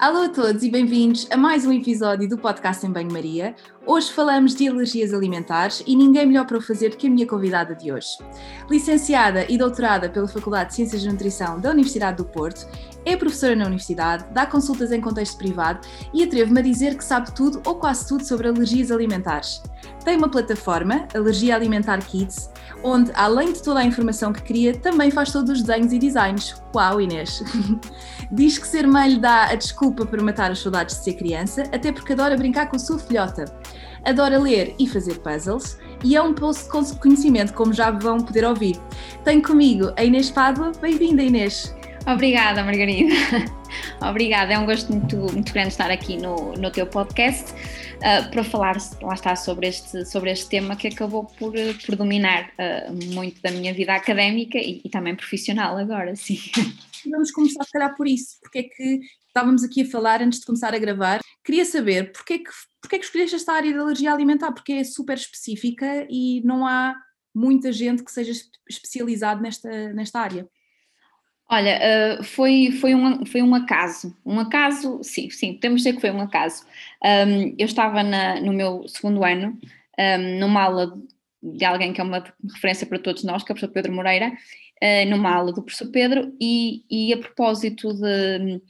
Alô a todos e bem-vindos a mais um episódio do podcast em Banho-Maria. Hoje falamos de alergias alimentares e ninguém melhor para o fazer que a minha convidada de hoje. Licenciada e doutorada pela Faculdade de Ciências de Nutrição da Universidade do Porto, é professora na universidade, dá consultas em contexto privado e atrevo-me a dizer que sabe tudo ou quase tudo sobre alergias alimentares. Tem uma plataforma, Alergia Alimentar Kids, onde, além de toda a informação que cria, também faz todos os desenhos e designs. Uau, Inês! Diz que ser mãe lhe dá a desculpa para matar as saudades de ser criança, até porque adora brincar com a sua filhota. Adora ler e fazer puzzles e é um post de conhecimento, como já vão poder ouvir. Tenho comigo a Inês Pádua. Bem-vinda, Inês! Obrigada, Margarida. Obrigada, é um gosto muito, muito grande estar aqui no, no teu podcast uh, para falar, lá está, sobre este, sobre este tema que acabou por, por dominar uh, muito da minha vida académica e, e, também profissional agora, sim. Vamos começar, se calhar, por isso, porque é que estávamos aqui a falar antes de começar a gravar. Queria saber porque é que, porque é que escolheste esta área de alergia alimentar, porque é super específica e não há muita gente que seja especializado nesta, nesta área. Olha, uh, foi, foi, um, foi um acaso. Um acaso, sim, sim, podemos dizer que foi um acaso. Um, eu estava na, no meu segundo ano, um, numa aula de alguém que é uma referência para todos nós, que é o professor Pedro Moreira, uh, numa aula do professor Pedro, e, e a propósito de,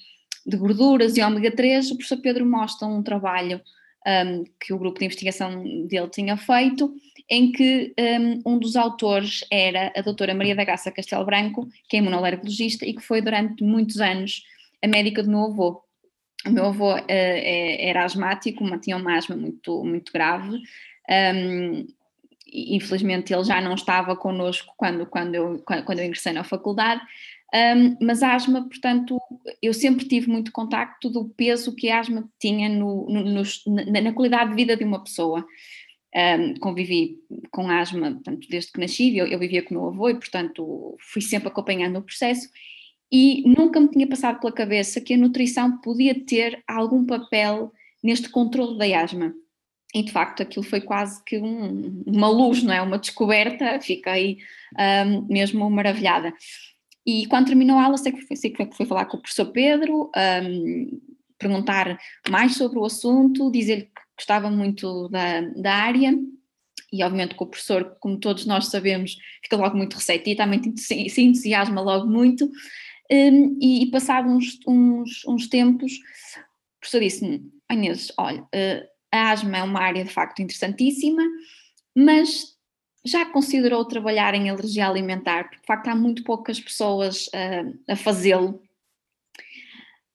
de gorduras e ômega 3, o professor Pedro mostra um trabalho um, que o grupo de investigação dele tinha feito, em que um, um, dos autores era a doutora Maria da Graça Castelo Branco, que é imunolergologista e que foi durante muitos anos a médica do meu avô. O meu avô uh, era asmático, tinha uma asma muito, muito grave, um, infelizmente ele já não estava connosco quando, quando, eu, quando eu ingressei na faculdade, um, mas a asma, portanto, eu sempre tive muito contacto do peso que a asma tinha no, no, no, na, na, qualidade de vida de uma pessoa. Um, convivi com asma, portanto, desde que nasci, eu, eu vivia com o meu avô e, portanto, fui sempre acompanhando o processo e nunca me tinha passado pela cabeça que a nutrição podia ter algum papel neste controle da asma. E de facto aquilo foi quase que um, uma luz, não é? Uma descoberta, fiquei um, mesmo maravilhada. E quando terminou a aula, sei que, sei que foi falar com o professor Pedro, um, perguntar mais sobre o assunto, dizer-lhe gostava muito da, da área e obviamente que o professor, como todos nós sabemos, fica logo muito receptivo, também se, entusiasma logo muito, um, e, e passado uns, uns, uns tempos, o professor disse-me, Inês, olha, uh, a asma é uma área de facto interessantíssima, mas já considerou trabalhar em alergia alimentar? Porque de facto há muito poucas pessoas uh, a fazê-lo.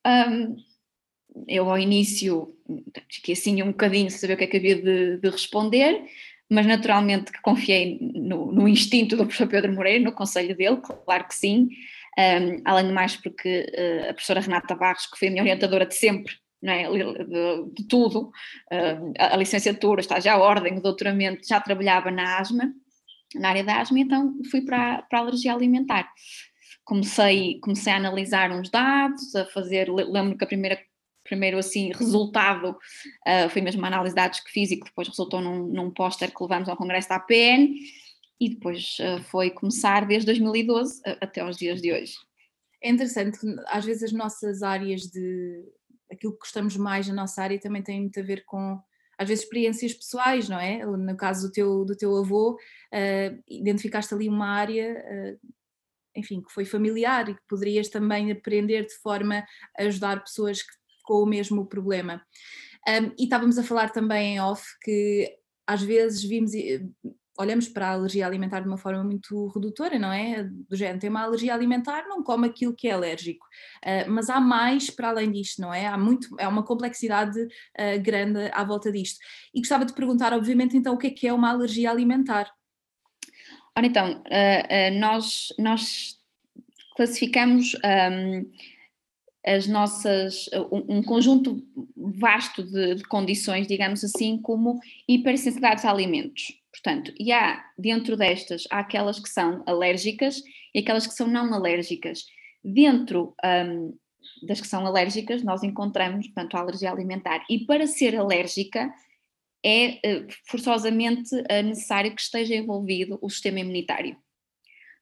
Um, eu ao início fiquei assim um bocadinho sem saber o que é que havia de, de responder, mas naturalmente que confiei no, no, instinto do professor Pedro Moreira, no conselho dele, claro que sim, um, além de mais porque uh, a professora Renata Barros, que foi a minha orientadora de sempre, não é, de, de tudo, uh, a, licenciatura, estágio à ordem, o doutoramento, já trabalhava na asma, na área da asma, então fui para, para a alergia alimentar. Comecei, comecei a analisar uns dados, a fazer, lembro que a primeira primeiro assim resultado uh, foi mesmo uma análise de dados que fiz e que depois resultou num, num póster que levamos ao congresso da APN e depois uh, foi começar desde 2012 até aos dias de hoje. É interessante, às vezes as nossas áreas de aquilo que gostamos mais na nossa área também tem muito a ver com às vezes experiências pessoais, não é? No caso do teu, do teu avô, uh, identificaste ali uma área, uh, enfim, que foi familiar e que poderias também aprender de forma a ajudar pessoas que, com o mesmo problema. Um, e estávamos a falar também em off que às vezes vimos olhamos para a alergia alimentar de uma forma muito redutora, não é? Do género, tem uma alergia alimentar, não come aquilo que é alérgico. Uh, mas há mais para além disto, não é? Há muito, é uma complexidade uh, grande à volta disto. E gostava de perguntar, obviamente, então, o que é que é uma alergia alimentar? Ora então, uh, nós, nós classificamos um, as nossas, um, um conjunto vasto de, de, condições, digamos assim, como hipersensibilidades a alimentos. Portanto, e há dentro destas, há aquelas que são alérgicas e aquelas que são não alérgicas. Dentro um, das que são alérgicas, nós encontramos, portanto, a alergia alimentar. E para ser alérgica, é eh, forçosamente eh, necessário que esteja envolvido o sistema imunitário.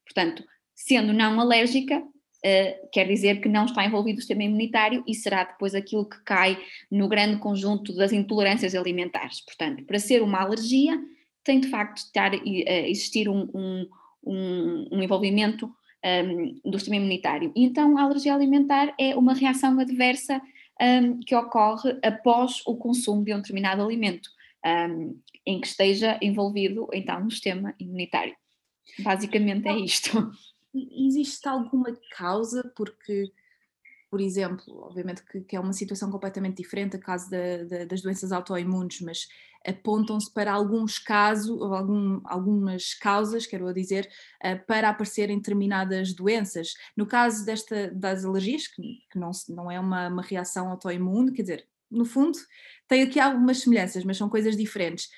Portanto, sendo não alérgica, Uh, quer dizer que não está envolvido o sistema imunitário e será depois aquilo que cai no grande conjunto das intolerâncias alimentares. Portanto, para ser uma alergia, tem de facto de estar, uh, existir um, um, um, um envolvimento um, do sistema imunitário. E então, a alergia alimentar é uma reação adversa um, que ocorre após o consumo de um determinado alimento um, em que esteja envolvido então no sistema imunitário. Basicamente é isto. Existe alguma causa? Porque, por exemplo, obviamente que, que é uma situação completamente diferente a caso da, da, das doenças autoimunes, mas apontam-se para alguns casos, algum, algumas causas, quero dizer, uh, para aparecerem determinadas doenças. No caso desta, das alergias, que, que não, não é uma, uma reação autoimune, quer dizer, no fundo, tem aqui algumas semelhanças, mas são coisas diferentes.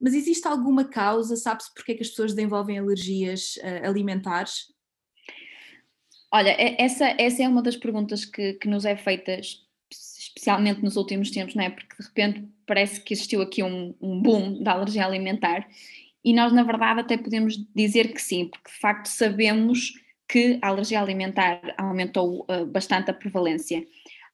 Mas existe alguma causa? Sabe-se porque é que as pessoas desenvolvem alergias uh, alimentares? Olha, essa, essa é uma das perguntas que, que nos é feita, especialmente nos últimos tempos, não é? Porque de repente parece que existiu aqui um, um boom da alergia alimentar e nós, na verdade, até podemos dizer que sim, porque de facto sabemos que a alergia alimentar aumentou uh, bastante a prevalência.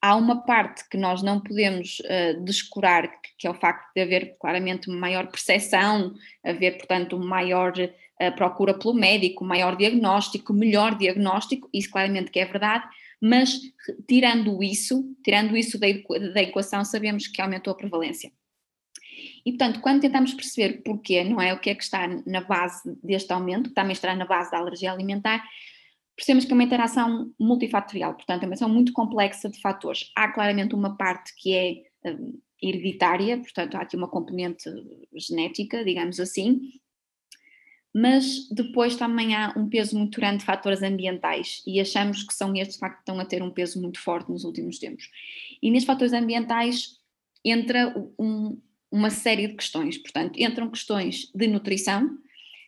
Há uma parte que nós não podemos uh, descurar, que é o facto de haver claramente maior percepção, haver, portanto, maior uh, procura pelo médico, maior diagnóstico, melhor diagnóstico, isso claramente que é verdade, mas tirando isso, tirando isso da, da equação, sabemos que aumentou a prevalência. E, portanto, quando tentamos perceber porquê, não é o que é que está na base deste aumento, que também estará na base da alergia alimentar, percebemos que é uma interação multifatorial, portanto, é uma interação muito complexa de fatores. Há claramente uma parte que é um, hereditária, portanto, há aqui uma componente genética, digamos assim, mas depois também há um peso muito grande de fatores ambientais e achamos que são estes de facto que estão a ter um peso muito forte nos últimos tempos. E nestes fatores ambientais entra um, uma série de questões, portanto, entram questões de nutrição,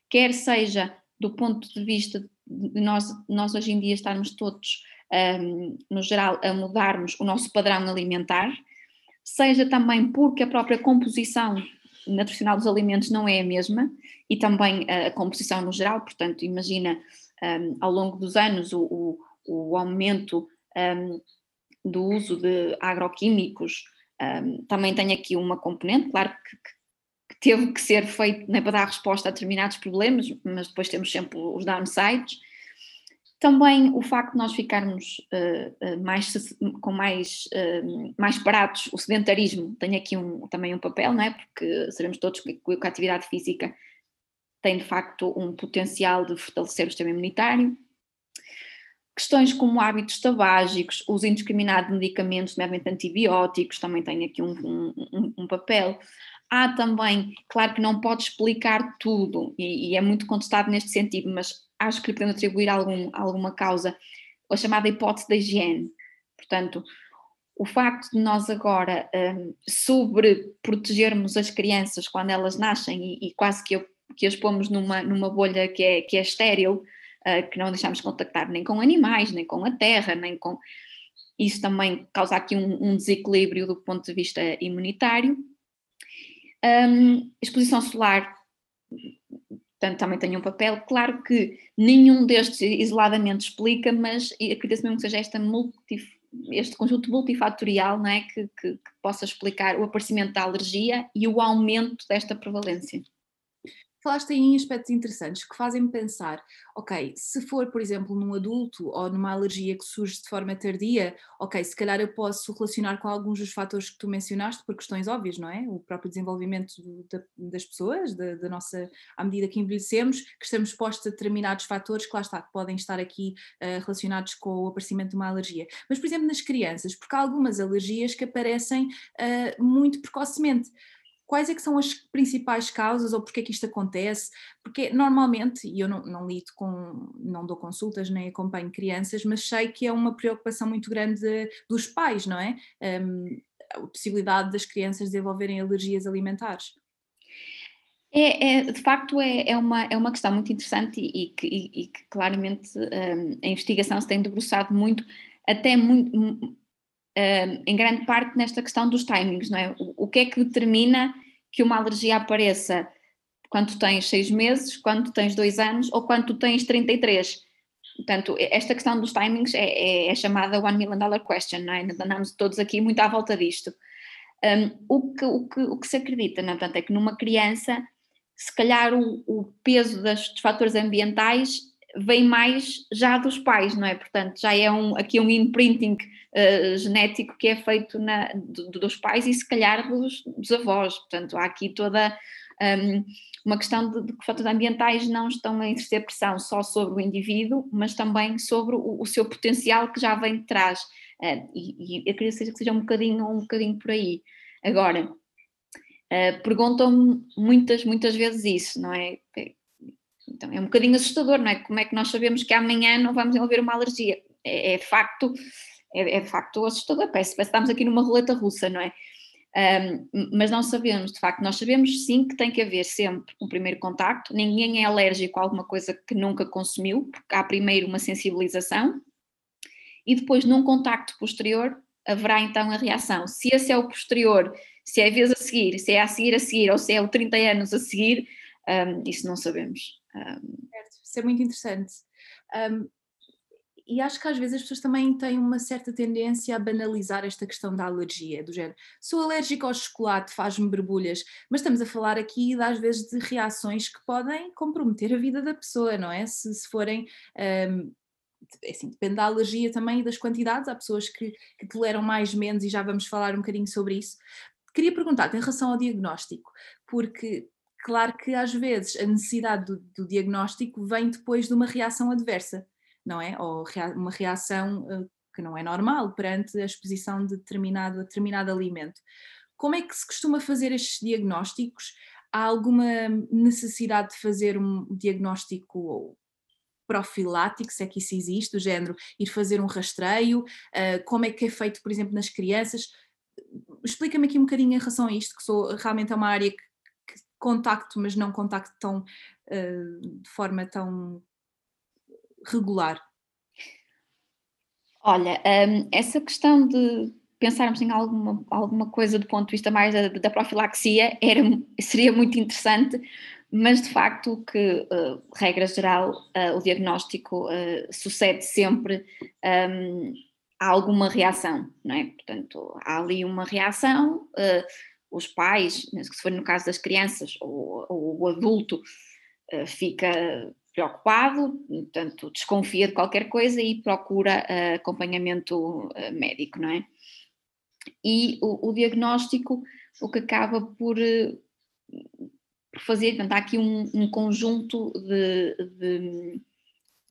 quer seja do ponto de vista nós, nós hoje em dia estarmos todos, um, no geral, a mudarmos o nosso padrão alimentar, seja também porque a própria composição nutricional dos alimentos não é a mesma e também a, composição no geral, portanto, imagina um, ao longo dos anos o, o, o aumento um, do uso de agroquímicos um, também tem aqui uma componente, claro que, que teve que ser feito né, para dar resposta a determinados problemas, mas depois temos sempre os downsides. Também o facto de nós ficarmos uh, mais, com mais, uh, mais parados, o sedentarismo tem aqui um, também um papel, não é? porque sabemos todos que, que a atividade física tem de facto um potencial de fortalecer o sistema imunitário. Questões como hábitos tabágicos, uso indiscriminado de medicamentos, nomeadamente antibióticos, também tem aqui um, um, um papel. Há também, claro que não pode explicar tudo, e, e, é muito contestado neste sentido, mas acho que lhe podemos atribuir algum, alguma causa, a chamada hipótese da higiene. Portanto, o facto de nós agora um, sobreprotegermos as crianças quando elas nascem e, e quase que, que as pomos numa, numa bolha que é, que é estéril, uh, que não deixamos contactar nem com animais, nem com a terra, nem com. Isso também causa aqui um, um desequilíbrio do ponto de vista imunitário. Um, exposição solar, portanto, também tem um papel. Claro que nenhum destes isoladamente explica, mas acredito mesmo que seja esta este conjunto multifatorial não é? Que, que, que possa explicar o aparecimento da alergia e o aumento desta prevalência falaste aí em aspectos interessantes que fazem-me pensar, ok, se for, por exemplo, num adulto ou numa alergia que surge de forma tardia, ok, se calhar eu posso relacionar com alguns dos fatores que tu mencionaste por questões óbvias, não é? O próprio desenvolvimento das pessoas, da, da, nossa, à medida que envelhecemos, que estamos expostos a determinados fatores que lá está, que podem estar aqui uh, relacionados com o aparecimento de uma alergia. Mas, por exemplo, nas crianças, porque há algumas alergias que aparecem uh, muito precocemente quais é que são as principais causas ou porque é que isto acontece? Porque normalmente, e eu não, não lido com, não dou consultas nem acompanho crianças, mas sei que é uma preocupação muito grande dos pais, não é? Um, a possibilidade das crianças desenvolverem alergias alimentares. É, é, de facto é, é, uma, é uma questão muito interessante e, e, que, e, e que, claramente um, a investigação se tem debruçado muito, até muito, um, em grande parte nesta questão dos timings, não é? O, o, que é que determina que uma alergia apareça quando tens seis meses, quando tens dois anos ou quando tens 33? Portanto, esta questão dos timings é, é, é chamada one million dollar question, não é? Andamos todos aqui muito à volta disto. Um, o, que, o, que, o que se acredita, não, é? portanto, é que numa criança se calhar o, o peso das, dos fatores ambientais vem mais já dos pais, não é? Portanto, já é um, aqui um imprinting uh, genético que é feito na, do, dos pais e se calhar dos, dos avós. Portanto, há aqui toda um, uma questão de, de, que fatores ambientais não estão a exercer pressão só sobre o indivíduo, mas também sobre o, o seu potencial que já vem de trás. Uh, e, e eu queria que seja um bocadinho, um bocadinho por aí. Agora, uh, perguntam-me muitas, muitas vezes isso, não é? Então é um bocadinho assustador, não é? Como é que nós sabemos que amanhã não vamos desenvolver uma alergia? É, é facto, é, é facto assustador, parece, parece que estamos aqui numa roleta russa, não é? Um, mas não sabemos, de facto, nós sabemos sim que tem que haver sempre um primeiro contacto, ninguém é alérgico a alguma coisa que nunca consumiu, porque há primeiro uma sensibilização e depois num contacto posterior haverá então a reação. Se esse é o posterior se é a vez a seguir, se é a seguir a seguir ou se é o 30 anos a seguir, um, isso não sabemos. Um, certo, isso é muito interessante. Um, e acho que às vezes as pessoas também têm uma certa tendência a banalizar esta questão da alergia, do género, sou alérgico ao chocolate, faz-me borbulhas, mas estamos a falar aqui às vezes de reações que podem comprometer a vida da pessoa, não é? Se, se forem um, é assim, depende da alergia também e das quantidades. Há pessoas que, que, toleram mais, menos, e já vamos falar um bocadinho sobre isso. Queria perguntar-te em relação ao diagnóstico, porque claro que às vezes a necessidade do, do, diagnóstico vem depois de uma reação adversa, não é? Ou uma reação uh, que não é normal perante a exposição de determinado, determinado alimento. Como é que se costuma fazer estes diagnósticos? Há alguma necessidade de fazer um diagnóstico profilático, se é que isso existe, do género ir fazer um rastreio? Uh, como é que é feito, por exemplo, nas crianças? explica-me aqui um bocadinho em relação a isto, que sou realmente é uma área que, que contacto, mas não contacto tão uh, de forma tão regular. Olha, um, essa questão de pensarmos em alguma, alguma coisa do ponto de vista mais da, da profilaxia era, seria muito interessante, mas de facto que, uh, regra geral, uh, o diagnóstico uh, sucede sempre um, há alguma reação, não é? Portanto, há ali uma reação, os pais, se for no caso das crianças, ou, ou o adulto fica preocupado, portanto, desconfia de qualquer coisa e procura uh, acompanhamento médico, não é? E o, o, diagnóstico, o que acaba por, por fazer, portanto, há aqui um, um conjunto de, de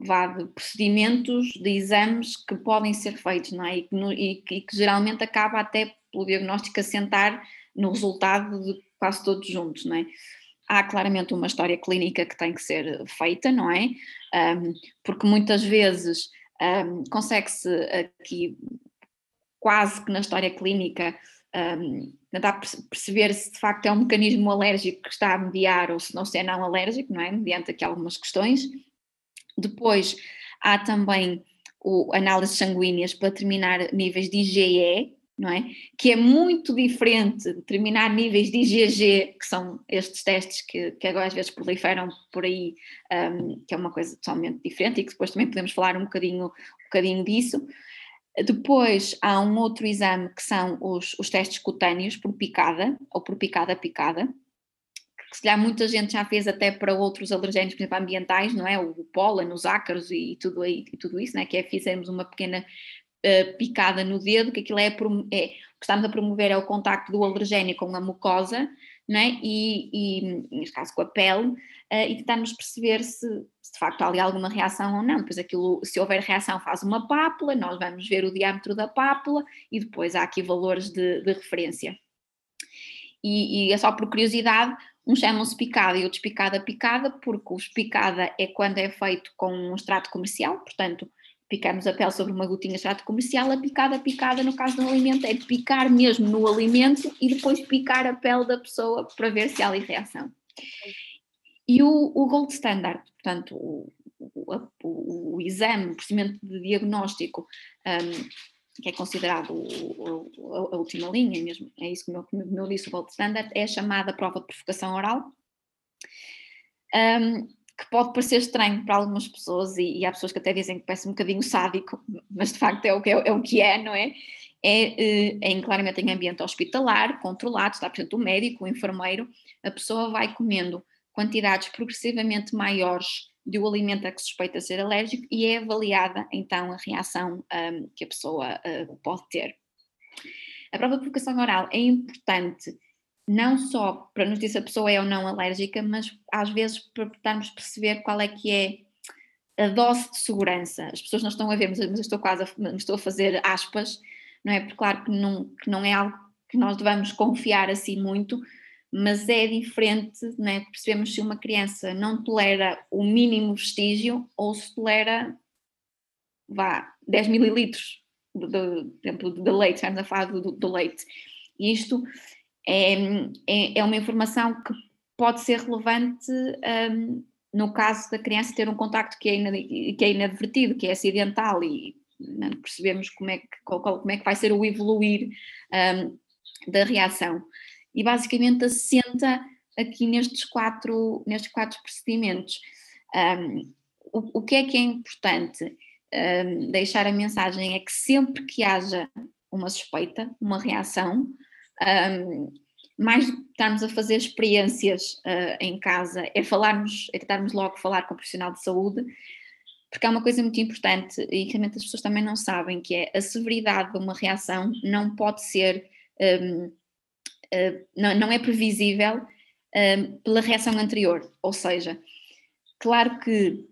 de procedimentos, de exames que podem ser feitos, não é? E que, no, e, e que geralmente acaba até pelo diagnóstico a sentar no resultado de quase todos juntos, não é? Há claramente uma história clínica que tem que ser feita, não é? Um, porque muitas vezes um, consegue-se aqui, quase que na história clínica, um, tentar perceber se de facto é um mecanismo alérgico que está a mediar ou se não se é não alérgico, não é? Mediante aqui algumas questões. Depois há também o análises sanguíneas para determinar níveis de IgE, não é? Que é muito diferente de determinar níveis de IgG, que são estes testes que, que agora às vezes proliferam por aí, um, que é uma coisa totalmente diferente e que depois também podemos falar um bocadinho, um bocadinho disso. Depois há um outro exame que são os, os testes cutâneos por picada ou por picada picada, que se calhar muita gente já fez até para outros alergénios, por exemplo, ambientais, não é? O pólen, os ácaros e tudo, aí, e tudo isso, não é? Que é fizermos uma pequena uh, picada no dedo, que aquilo é, é, o que estamos a promover é o contacto do alergénio com a mucosa, não é? E, e neste caso com a pele, uh, e tentarmos perceber se, se, de facto há ali alguma reação ou não. Depois aquilo, se houver reação, faz uma pápula, nós vamos ver o diâmetro da pápula e depois há aqui valores de, de referência. e, e é só por curiosidade, uns chamam-se picada e outros picada-picada, porque os picada é quando é feito com um extrato comercial, portanto, picamos a pele sobre uma gotinha de extrato comercial, a picada-picada, no caso do alimento, é picar mesmo no alimento e depois picar a pele da pessoa para ver se há ali reação. E o, o gold standard, portanto, o, o, o, o exame, o procedimento de diagnóstico, um, que é considerado a última linha, mesmo, é isso que, como eu disse, o gold standard, é a chamada prova de provocação oral, um, que pode parecer estranho para algumas pessoas, e, e, há pessoas que até dizem que parece um bocadinho sádico, mas de facto é o que é, é, o que é não é? É, é em, claramente em ambiente hospitalar, controlado, está presente o médico, o enfermeiro, a pessoa vai comendo quantidades progressivamente maiores de o alimento a que suspeita ser alérgico e é avaliada então a reação um, que a pessoa uh, pode ter. A prova de provocação oral é importante não só para nos dizer se a pessoa é ou não alérgica, mas às vezes para tentarmos perceber qual é que é a dose de segurança. As pessoas não estão a ver, mas eu estou quase a, estou a fazer aspas, não é? Porque claro que não, que não é algo que nós devamos confiar assim muito, mas é diferente, né? percebemos se uma criança não tolera o mínimo vestígio ou se tolera, vá, 10 mililitros de, de, de leite, estamos a falar do, do leite. E isto é, é, é, uma informação que pode ser relevante um, no caso da criança ter um contacto que é, que é inadvertido, que é acidental e não né, percebemos como é, que, como é que vai ser o evoluir um, da reação e basicamente assenta aqui nestes quatro, nestes quatro procedimentos. Um, o, o, que é que é importante um, deixar a mensagem é que sempre que haja uma suspeita, uma reação, um, mais do que estarmos a fazer experiências uh, em casa, é falarmos, é tentarmos logo falar com o profissional de saúde, porque há uma coisa muito importante e realmente as pessoas também não sabem, que é a severidade de uma reação não pode ser um, eh, não, não, é previsível uh, pela reação anterior. Ou seja, claro que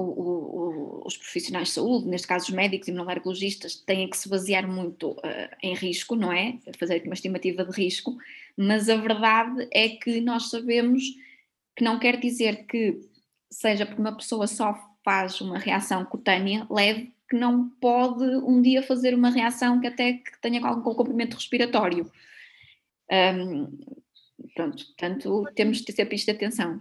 o, o, os profissionais de saúde, neste caso os médicos e imunolergologistas, têm que se basear muito uh, em risco, não é? Fazer uma estimativa de risco, mas a verdade é que nós sabemos que não quer dizer que, seja porque uma pessoa só faz uma reação cutânea leve, que não pode um dia fazer uma reação que até que tenha algum comprimento respiratório. Um, pronto, portanto, temos de ter sempre isto de atenção.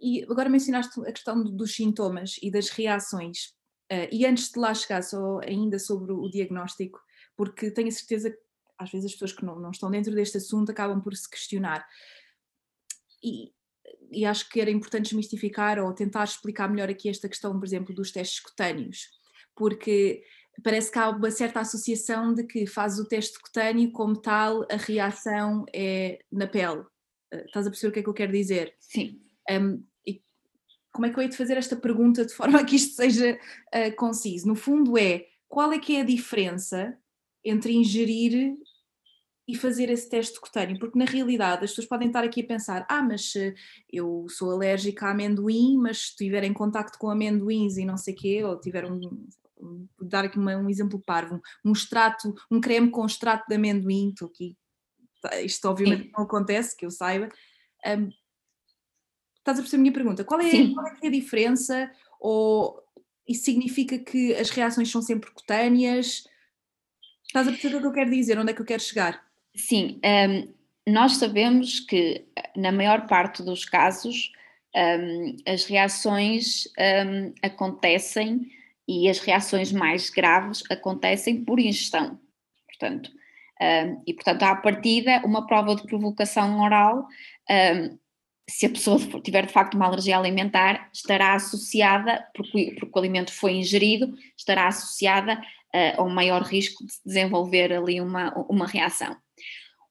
E agora mencionaste a questão dos sintomas e das reações. Uh, e antes de lá chegar, só ainda sobre o diagnóstico, porque tenho a certeza que às vezes as pessoas que não, não estão dentro deste assunto acabam por se questionar. E, e acho que era importante desmistificar ou tentar explicar melhor aqui esta questão, por exemplo, dos testes cutâneos, porque parece que há uma certa associação de que faz o teste cutâneo, como tal, a reação é na pele. Eh, estás a perceber o que é que eu quero dizer? Sim. Um, e como é que eu hei de fazer esta pergunta de forma a que isto seja uh, conciso? No fundo é, qual é que é a diferença entre ingerir e fazer esse teste cutâneo, porque na realidade as pessoas podem estar aqui a pensar, ah, mas eu sou alérgica a amendoim, mas se tiver em contacto com amendoins e não sei o quê, ou tiver um, dar aqui uma, um exemplo parvo, um extrato, um creme com extrato de amendoim, estou aqui, tá, isto obviamente Sim. não acontece, que eu saiba. Um, estás a perceber a minha pergunta? Qual é, qual é, é a diferença? Ou isso significa que as reações são sempre cutâneas? Estás a perceber o que eu quero dizer? Onde é que eu quero chegar? Sim, um, nós sabemos que na maior parte dos casos um, as reações um, acontecem e as reações mais graves acontecem por ingestão. Portanto, um, e portanto, à partida, uma prova de provocação oral, um, se a pessoa tiver de facto uma alergia alimentar, estará associada, porque, porque o alimento foi ingerido, estará associada uh, a um maior risco de desenvolver ali uma, uma reação.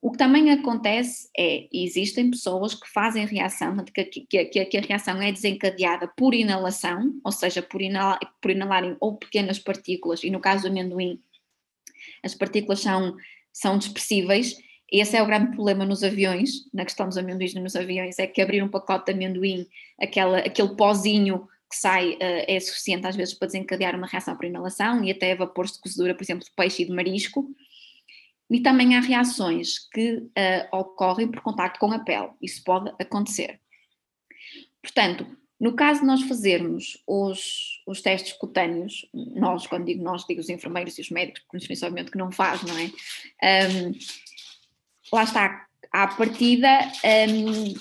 O que também acontece é, existem pessoas que fazem reação, que, que, que, a reação é desencadeada por inalação, ou seja, por, inalar, por inalarem ou pequenas partículas, e no caso do amendoim, as partículas são, são dispersíveis, esse é o grande problema nos aviões, na questão dos amendoins nos aviões, é que abrir um pacote de amendoim, aquela, aquele pozinho que sai uh, é suficiente às vezes para desencadear uma reação por inalação e até vapores de cozedura, por exemplo, de peixe e de marisco, E também há reações que uh, ocorrem por contacto com a pele, isso pode acontecer. Portanto, no caso de nós fazermos os, os testes cutâneos, nós, quando digo nós, digo os enfermeiros e os médicos, porque obviamente que não faz, não é? Um, lá está, à partida, um,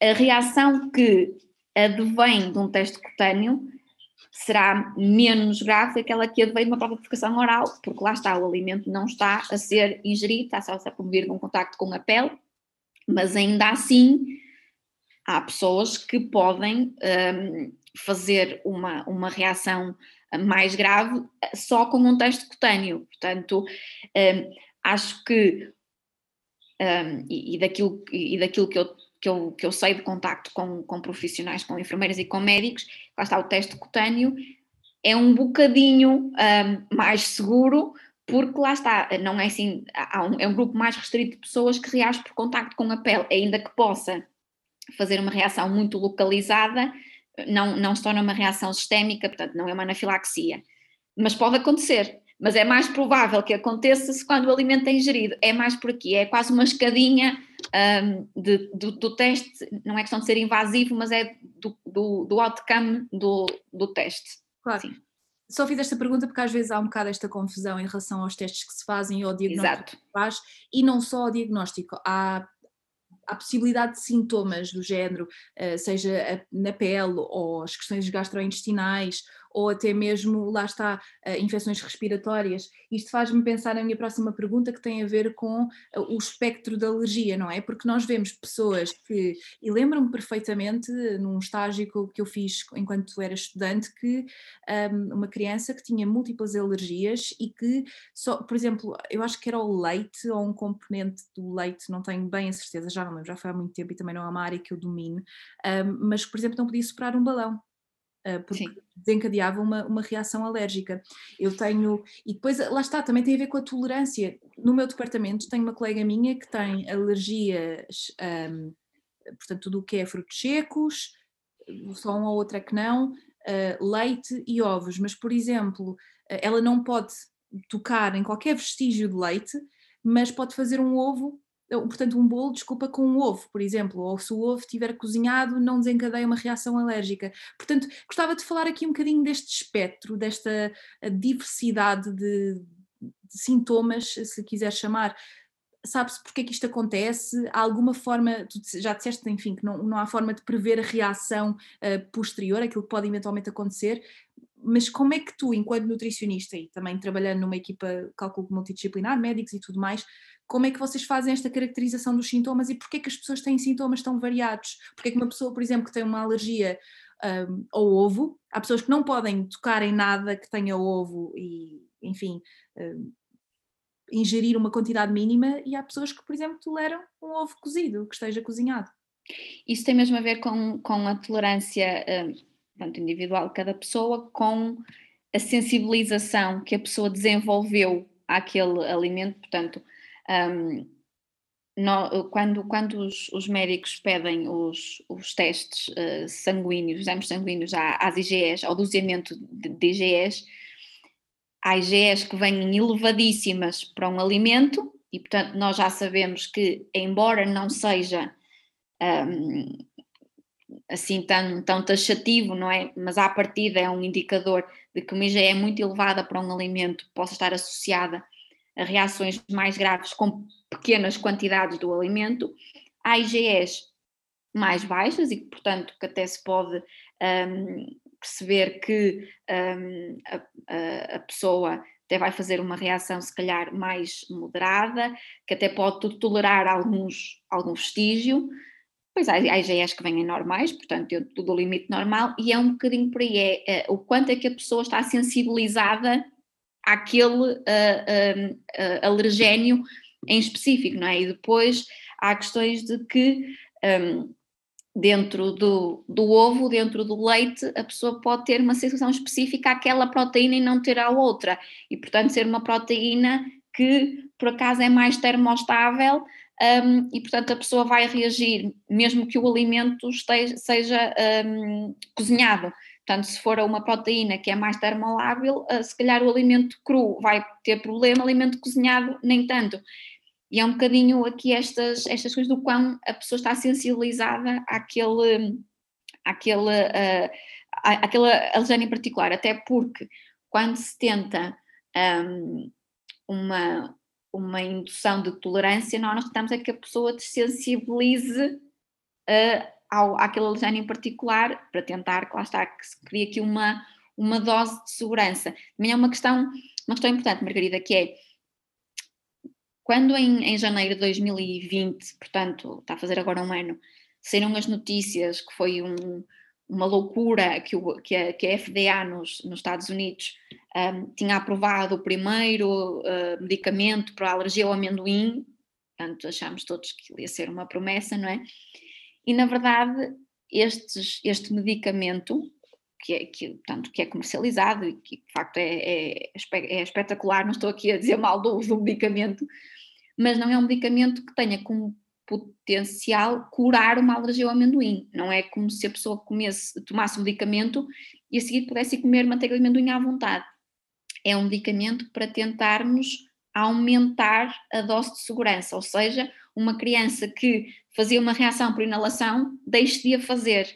a reação que advém de um teste cutâneo será menos grave que aquela que advém de uma própria bifurcação oral, porque lá está, o alimento não está a ser ingerido, está só a promover um contacto com a pele, mas ainda assim há pessoas que podem um, fazer uma, uma reação mais grave só com um teste cutâneo. Portanto, um, acho que, um, e, e, daquilo, e daquilo que eu, que eu, que eu sei de contacto com, com profissionais, com enfermeiras e com médicos, lá está o teste cutâneo, é um bocadinho mais seguro, porque lá está, não é assim, um, é um grupo mais restrito de pessoas que reage por contacto com a pele, ainda que possa fazer uma reação muito localizada, não, não se torna uma reação sistémica, portanto, não é uma anafilaxia. Mas pode acontecer. Mas é mais provável que aconteça se quando o alimento é ingerido. É mais por aqui, é quase uma escadinha um, de, do, do, teste, não é questão de ser invasivo, mas é do, do, do outcome do, do teste. Claro. Sim. Só fiz esta pergunta porque às vezes há um bocado esta confusão em relação aos testes que se fazem e ao diagnóstico Exato. que se faz, e não só ao diagnóstico. Há a possibilidade de sintomas do género, eh, seja na pele ou as questões gastrointestinais ou até mesmo, lá está, uh, infecções respiratórias. Isto faz-me pensar na minha próxima pergunta que tem a ver com uh, o espectro da alergia, não é? Porque nós vemos pessoas que, e lembro-me perfeitamente num estágio que eu fiz enquanto era estudante, que um, uma criança que tinha múltiplas alergias e que só, por exemplo, eu acho que era o leite ou um componente do leite, não tenho bem a certeza, já não lembro, já foi há muito tempo e também não é uma área que eu domine, um, mas por exemplo não podia superar um balão porque Sim. desencadeava uma, uma reação alérgica. Eu tenho, e depois lá está, também tem a ver com a tolerância. No meu departamento tenho uma colega minha que tem alergias, um, portanto, tudo o que é frutos secos, só uma ou outra que não, uh, leite e ovos, mas por exemplo, ela não pode tocar em qualquer vestígio de leite, mas pode fazer um ovo portanto, um bolo, desculpa, com um ovo, por exemplo, ou se o ovo estiver cozinhado, não desencadeia uma reação alérgica. Portanto, gostava de falar aqui um bocadinho deste espectro, desta diversidade de, de sintomas, se quiser chamar. Sabe-se porque é que isto acontece? Há alguma forma, tu já disseste, enfim, que não, não há forma de prever a reação uh, posterior, aquilo que pode eventualmente acontecer, mas como é que tu, enquanto nutricionista e também trabalhando numa equipa cálculo multidisciplinar, médicos e tudo mais, como é que vocês fazem esta caracterização dos sintomas e porquê é que as pessoas têm sintomas tão variados? Porquê é que uma pessoa, por exemplo, que tem uma alergia um, ao ovo, há pessoas que não podem tocar em nada que tenha ovo e, enfim, um, ingerir uma quantidade mínima e há pessoas que, por exemplo, toleram um ovo cozido, que esteja cozinhado. Isso tem mesmo a ver com, com a tolerância tanto individual de cada pessoa, com a sensibilização que a pessoa desenvolveu àquele alimento, portanto, um, no, quando, quando os, os, médicos pedem os, os testes uh, sanguíneos, exames sanguíneos às IgEs, ao doseamento de, de IgEs, há IgEs que vêm elevadíssimas para um alimento e, portanto, nós já sabemos que, embora não seja um, assim tão, tão taxativo, não é? Mas à partida é um indicador de que uma IgE é muito elevada para um alimento possa estar associada a reações mais graves com pequenas quantidades do alimento, há IgEs mais baixas e, portanto, que até se pode um, perceber que um, a, a, pessoa até vai fazer uma reação, se calhar, mais moderada, que até pode tolerar alguns, algum vestígio. Pois há, há IgEs que vêm normais, portanto, dentro do limite normal, e é um bocadinho por aí, é, é o quanto é que a pessoa está sensibilizada àquele uh, uh, alergénio em específico, não é? E depois há questões de que um, dentro do, do ovo, dentro do leite, a pessoa pode ter uma sensação específica àquela proteína e não ter a outra, e portanto ser uma proteína que por acaso é mais termostável um, e portanto a pessoa vai reagir, mesmo que o alimento esteja, seja um, cozinhado Portanto, se for uma proteína que é mais termolável, uh, se calhar o alimento cru vai ter problema, alimento cozinhado nem tanto. E é um bocadinho aqui estas, estas coisas do quão a pessoa está sensibilizada àquele, àquele, uh, àquela alergenia em particular, até porque quando se tenta um, uma, uma indução de tolerância, nós tentamos é que a pessoa desensibilize uh, ao, àquele alergênio em particular, para tentar, lá está, que se crie aqui uma, uma dose de segurança. Também é uma questão, uma questão importante, Margarida, que é quando em, em janeiro de 2020, portanto, está a fazer agora um ano, saíram as notícias que foi um, uma loucura que, o, que, a, que a FDA nos, nos Estados Unidos um, tinha aprovado o primeiro uh, medicamento para alergia ao amendoim, portanto achámos todos que ia ser uma promessa, não é? E na verdade estes, este medicamento, que é, que, portanto, que é comercializado e que de facto é, é, é espetacular, não estou aqui a dizer mal do, do medicamento, mas não é um medicamento que tenha como potencial curar uma alergia ao amendoim. Não é como se a pessoa comesse, tomasse o medicamento e a seguir pudesse comer manteiga de amendoim à vontade. É um medicamento para tentarmos aumentar a dose de segurança, ou seja, uma criança que fazia uma reação por inalação, deixe de a fazer.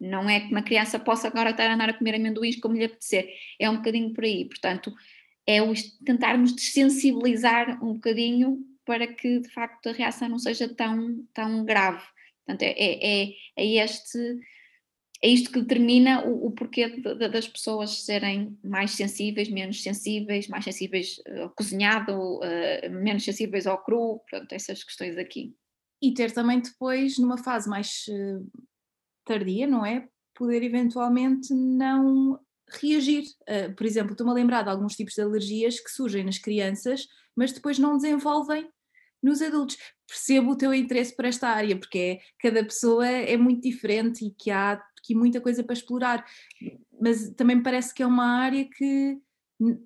Não é que uma criança possa agora estar a andar a comer amendoins como lhe apetecer. É um bocadinho por aí. Portanto, é o tentarmos desensibilizar um bocadinho para que de facto a reação não seja tão, tão grave. Portanto, é, é, é, é este é isto que determina o, o porquê de, de, das pessoas serem mais sensíveis, menos sensíveis, mais sensíveis ao cozinhado, uh, menos sensíveis ao cru, portanto, essas questões aqui. E ter também depois, numa fase mais uh, tardia, não é? Poder eventualmente não reagir. Uh, por exemplo, estou-me a lembrar de alguns tipos de alergias que surgem nas crianças, mas depois não desenvolvem nos adultos. Percebo o teu interesse por esta área, porque é, cada pessoa é muito diferente e que há aqui muita coisa para explorar, mas também me parece que é uma área que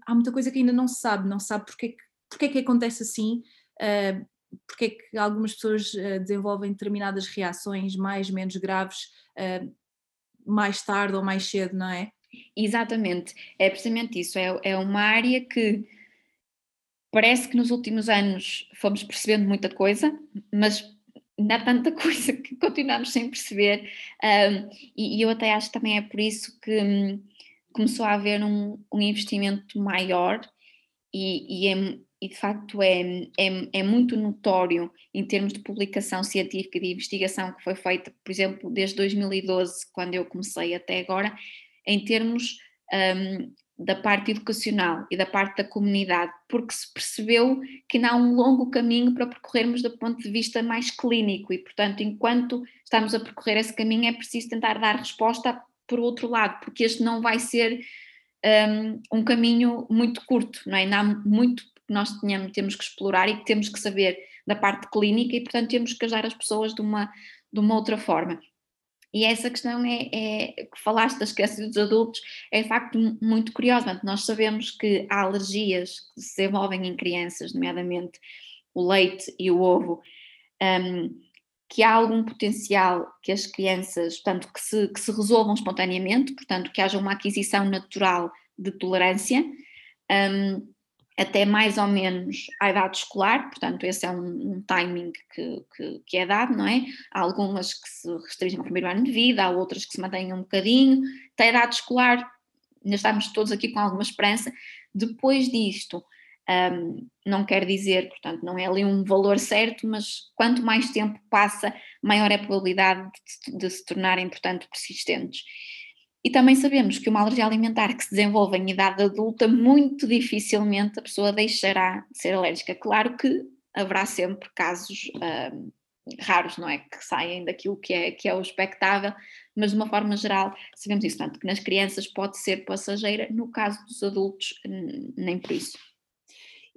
há muita coisa que ainda não se sabe, não se sabe porque, é porque é que acontece assim, uh, porque é que algumas pessoas uh, desenvolvem determinadas reações mais, menos graves uh, mais tarde ou mais cedo, não é? Exatamente, é precisamente isso, é, é uma área que parece que nos últimos anos fomos percebendo muita coisa, mas ainda há tanta coisa que continuamos sem perceber, um, e, e, eu até acho que também é por isso que um, começou a haver um, um investimento maior e, e, é, e de facto é, é, é, muito notório em termos de publicação científica e de investigação que foi feita, por exemplo, desde 2012, quando eu comecei até agora, em termos da parte educacional e da parte da comunidade, porque se percebeu que ainda há um longo caminho para percorrermos do ponto de vista mais clínico e, portanto, enquanto estamos a percorrer esse caminho, é preciso tentar dar resposta por outro lado, porque este não vai ser um, um caminho muito curto, não é? Ainda há muito que nós tenhamos, temos que explorar e que temos que saber da parte clínica e, portanto, temos que ajudar as pessoas de uma, de uma outra forma. E essa questão é, é, que falaste das crianças e dos adultos é de facto muito curiosa. Nós sabemos que há alergias que se desenvolvem em crianças, nomeadamente o leite e o ovo, um, que há algum potencial que as crianças, portanto, que se, que se resolvam espontaneamente, portanto, que haja uma aquisição natural de tolerância. Um, até mais ou menos à idade escolar, portanto, esse é um, um timing que, que, que, é dado, não é? Há algumas que se restringem ao primeiro ano de vida, há outras que se mantêm um bocadinho. Até a idade escolar, ainda estamos todos aqui com alguma esperança. Depois disto, um, não quer dizer, portanto, não é ali um valor certo, mas quanto mais tempo passa, maior é a probabilidade de, de se tornarem, portanto, persistentes. E também sabemos que uma alergia alimentar que se desenvolve em idade adulta, muito dificilmente a pessoa deixará de ser alérgica. Claro que haverá sempre casos um, raros, não é? Que saem daquilo que é, que é o expectável, mas de uma forma geral sabemos isso, tanto que nas crianças pode ser passageira, no caso dos adultos, nem por isso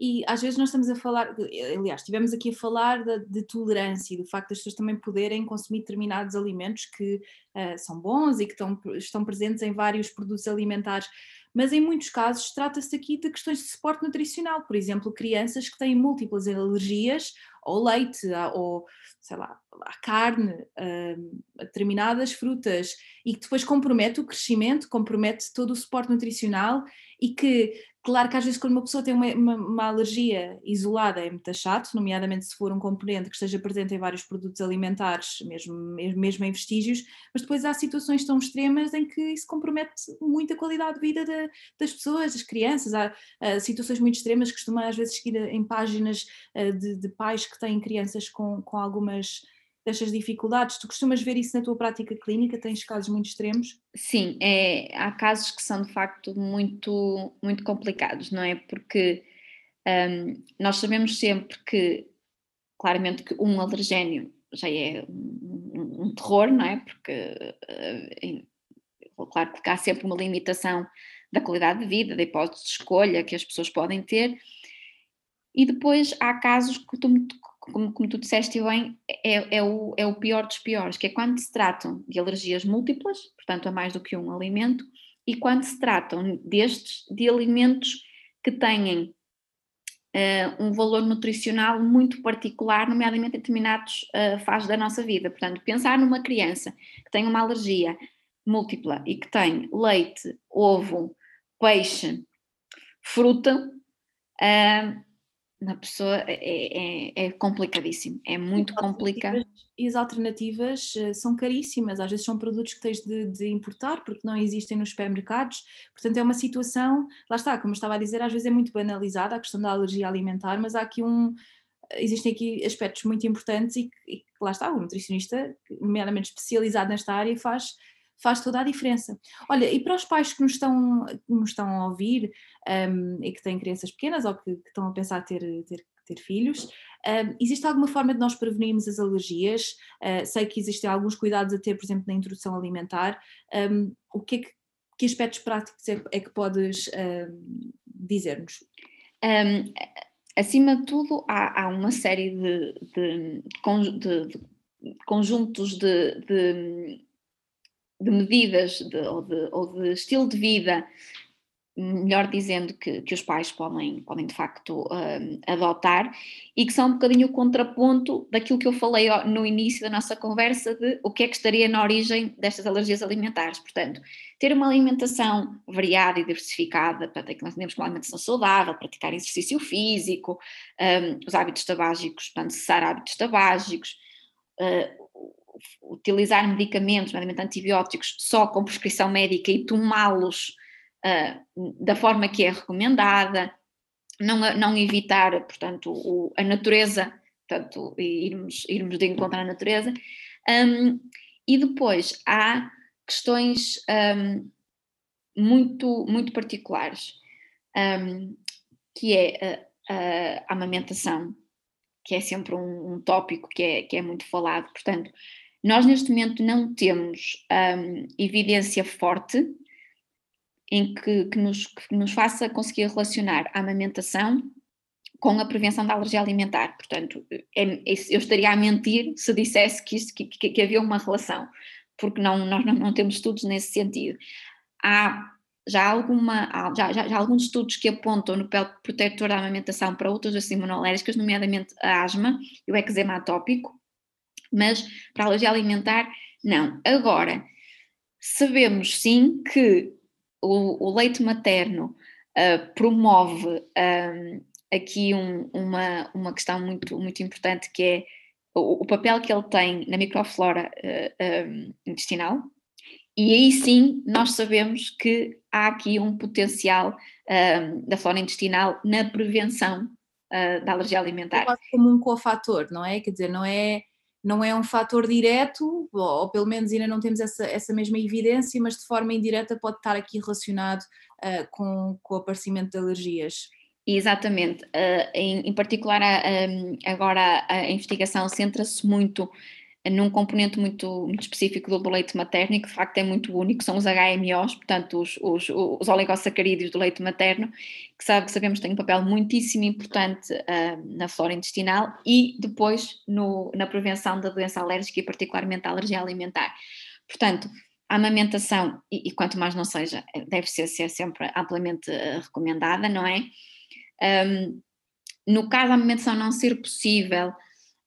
e às vezes nós estamos a falar, aliás, estivemos aqui a falar de, de tolerância e do facto das pessoas também poderem consumir determinados alimentos que uh, são bons e que estão, estão presentes em vários produtos alimentares, mas em muitos casos trata-se aqui de questões de suporte nutricional, por exemplo, crianças que têm múltiplas alergias ao leite, ou sei lá, à carne, a determinadas frutas, e que depois compromete o crescimento, compromete todo o suporte nutricional e que Claro que às vezes quando uma pessoa tem uma, uma, uma, alergia isolada é muito chato, nomeadamente se for um componente que esteja presente em vários produtos alimentares, mesmo, mesmo em vestígios, mas depois há situações tão extremas em que isso compromete muito a qualidade de vida de, das pessoas, das crianças. Há situações muito extremas que costumam às vezes seguir em páginas uh, de, de, pais que têm crianças com, com algumas destas dificuldades? Tu costumas ver isso na tua prática clínica? Tens casos muito extremos? Sim, é, há casos que são de facto muito, muito complicados, não é? Porque um, nós sabemos sempre que, claramente, que um alergénio já é um, um terror, não é? Porque, uh, claro que há sempre uma limitação da qualidade de vida, da hipótese de escolha que as pessoas podem ter. E depois há casos que tu, como, como tu disseste bem, é, é, o, é o pior dos piores, que é quando se tratam de alergias múltiplas, portanto a mais do que um alimento, e quando se tratam destes de alimentos que têm uh, um valor nutricional muito particular, nomeadamente em determinados uh, fases da nossa vida. Portanto, pensar numa criança que tem uma alergia múltipla e que tem leite, ovo, peixe, fruta, uh, na pessoa é, é, é, complicadíssimo, é muito complicado. E as alternativas eh, são caríssimas, às vezes são produtos que tens de, de, importar porque não existem nos supermercados, portanto é uma situação, lá está, como eu estava a dizer, às vezes é muito banalizada a questão da alergia alimentar, mas há aqui um, existem aqui aspectos muito importantes e, e lá está, o nutricionista, nomeadamente especializado nesta área, faz faz toda a diferença. Olha, e para os pais que nos estão, que nos estão a ouvir um, e que têm crianças pequenas ou que, que estão a pensar ter, ter, ter filhos, um, existe alguma forma de nós prevenirmos as alergias? Uh, sei que existem alguns cuidados a ter, por exemplo, na introdução alimentar. Um, o que é que, que aspectos práticos é, é que podes dizer-nos? acima de tudo, há, há uma série de, de, de, de conjuntos de, de medidas de, ou, de, ou, de, estilo de vida, melhor dizendo, que, que os pais podem, podem de facto um, adotar e que são um bocadinho o contraponto daquilo que eu falei no início da nossa conversa de o que é que estaria na origem destas alergias alimentares. Portanto, ter uma alimentação variada e diversificada, para que nós temos uma alimentação saudável, praticar exercício físico, um, os hábitos tabágicos, portanto, cessar hábitos tabágicos, uh, utilizar medicamentos, nomeadamente antibióticos, só com prescrição médica e tomá-los uh, da forma que é recomendada, não, não evitar, portanto, o, a natureza, portanto, irmos, irmos de encontro à natureza. Um, e depois há questões um, muito, muito particulares, um, que é a, a, amamentação, que é sempre um, um tópico que é, que é muito falado, portanto, nós, neste momento, não temos um, evidência forte em que, que, nos, que nos faça conseguir relacionar a amamentação com a prevenção da alergia alimentar. Portanto, é, é, eu estaria a mentir se dissesse que, isto, que, que, havia uma relação, porque não, nós não, não, temos estudos nesse sentido. Há já, alguma, já, já, alguns estudos que apontam no papel protetor da amamentação para outras doenças imunolérgicas, nomeadamente a asma e o eczema atópico, mas para alergia alimentar, não. Agora, sabemos sim que o, o leite materno uh, promove um, aqui um, uma, uma questão muito, muito importante que é o, o papel que ele tem na microflora uh, um, intestinal, e aí sim nós sabemos que há aqui um potencial da flora intestinal na prevenção uh, da alergia alimentar. É como um cofator, não é? Quer dizer, não é não é um fator direto, ou, pelo menos ainda não temos essa, essa mesma evidência, mas de forma indireta pode estar aqui relacionado uh, com, com o aparecimento de alergias. Exatamente. Uh, em, em, particular, uh, agora a investigação centra-se muito num componente muito, muito específico do, leite materno e que de facto é muito único, são os HMOs, portanto os, os, os oligosacarídeos do leite materno, que, sabe, sabemos que têm um papel muitíssimo importante uh, na flora intestinal e depois no, na prevenção da doença alérgica e particularmente a alergia alimentar. Portanto, a amamentação, e, e quanto mais não seja, deve ser, ser sempre amplamente uh, recomendada, não é? Um, no caso da amamentação não ser possível,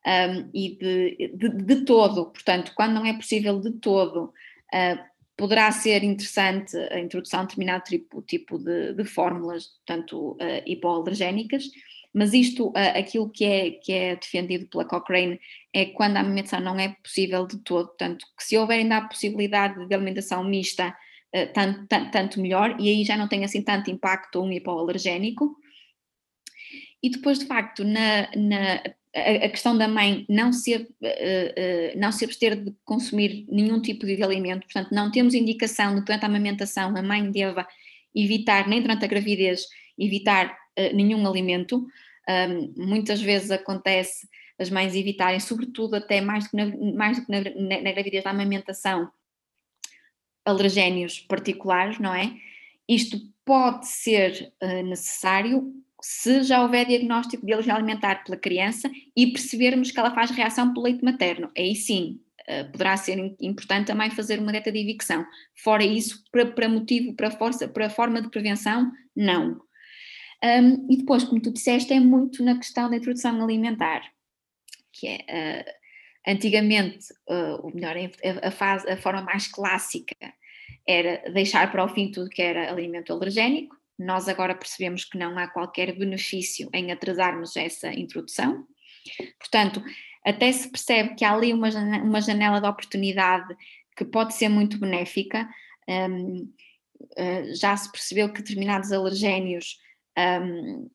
um, e de, de, de, todo, portanto, quando não é possível de todo, uh, poderá ser interessante a introdução de determinado tipo, tipo de, de fórmulas, portanto, uh, hipoalergénicas, mas isto, uh, aquilo que é, que é defendido pela Cochrane é quando a alimentação não é possível de todo, portanto, que se houver ainda a possibilidade de alimentação mista, uh, tanto, tanto, tanto, melhor, e aí já não tem assim tanto impacto um hipoalergénico. E depois, de facto, na, na a, questão da mãe não se, uh, uh, não se abster de consumir nenhum tipo de alimento, portanto, não temos indicação de que durante a amamentação a mãe deva evitar, nem durante a gravidez, evitar uh, nenhum alimento. Muitas vezes acontece as mães evitarem, sobretudo até mais do que na, mais do que na, na gravidez da amamentação, alergénios particulares, não é? Isto pode ser necessário se já houver diagnóstico de alergia alimentar pela criança e percebermos que ela faz reação pelo leite materno, aí sim uh, poderá ser importante também fazer uma dieta de evicção. Fora isso, para, para motivo, para força, para forma de prevenção, não. Um, e depois, como tu disseste, é muito na questão da introdução alimentar, que é uh, antigamente, uh, ou melhor, a, fase, a forma mais clássica era deixar para o fim tudo que era alimento alergénico, nós agora percebemos que não há qualquer benefício em atrasarmos essa introdução. Portanto, até se percebe que há ali uma janela, de oportunidade que pode ser muito benéfica. Um, eh, já se percebeu que determinados alergénios, um,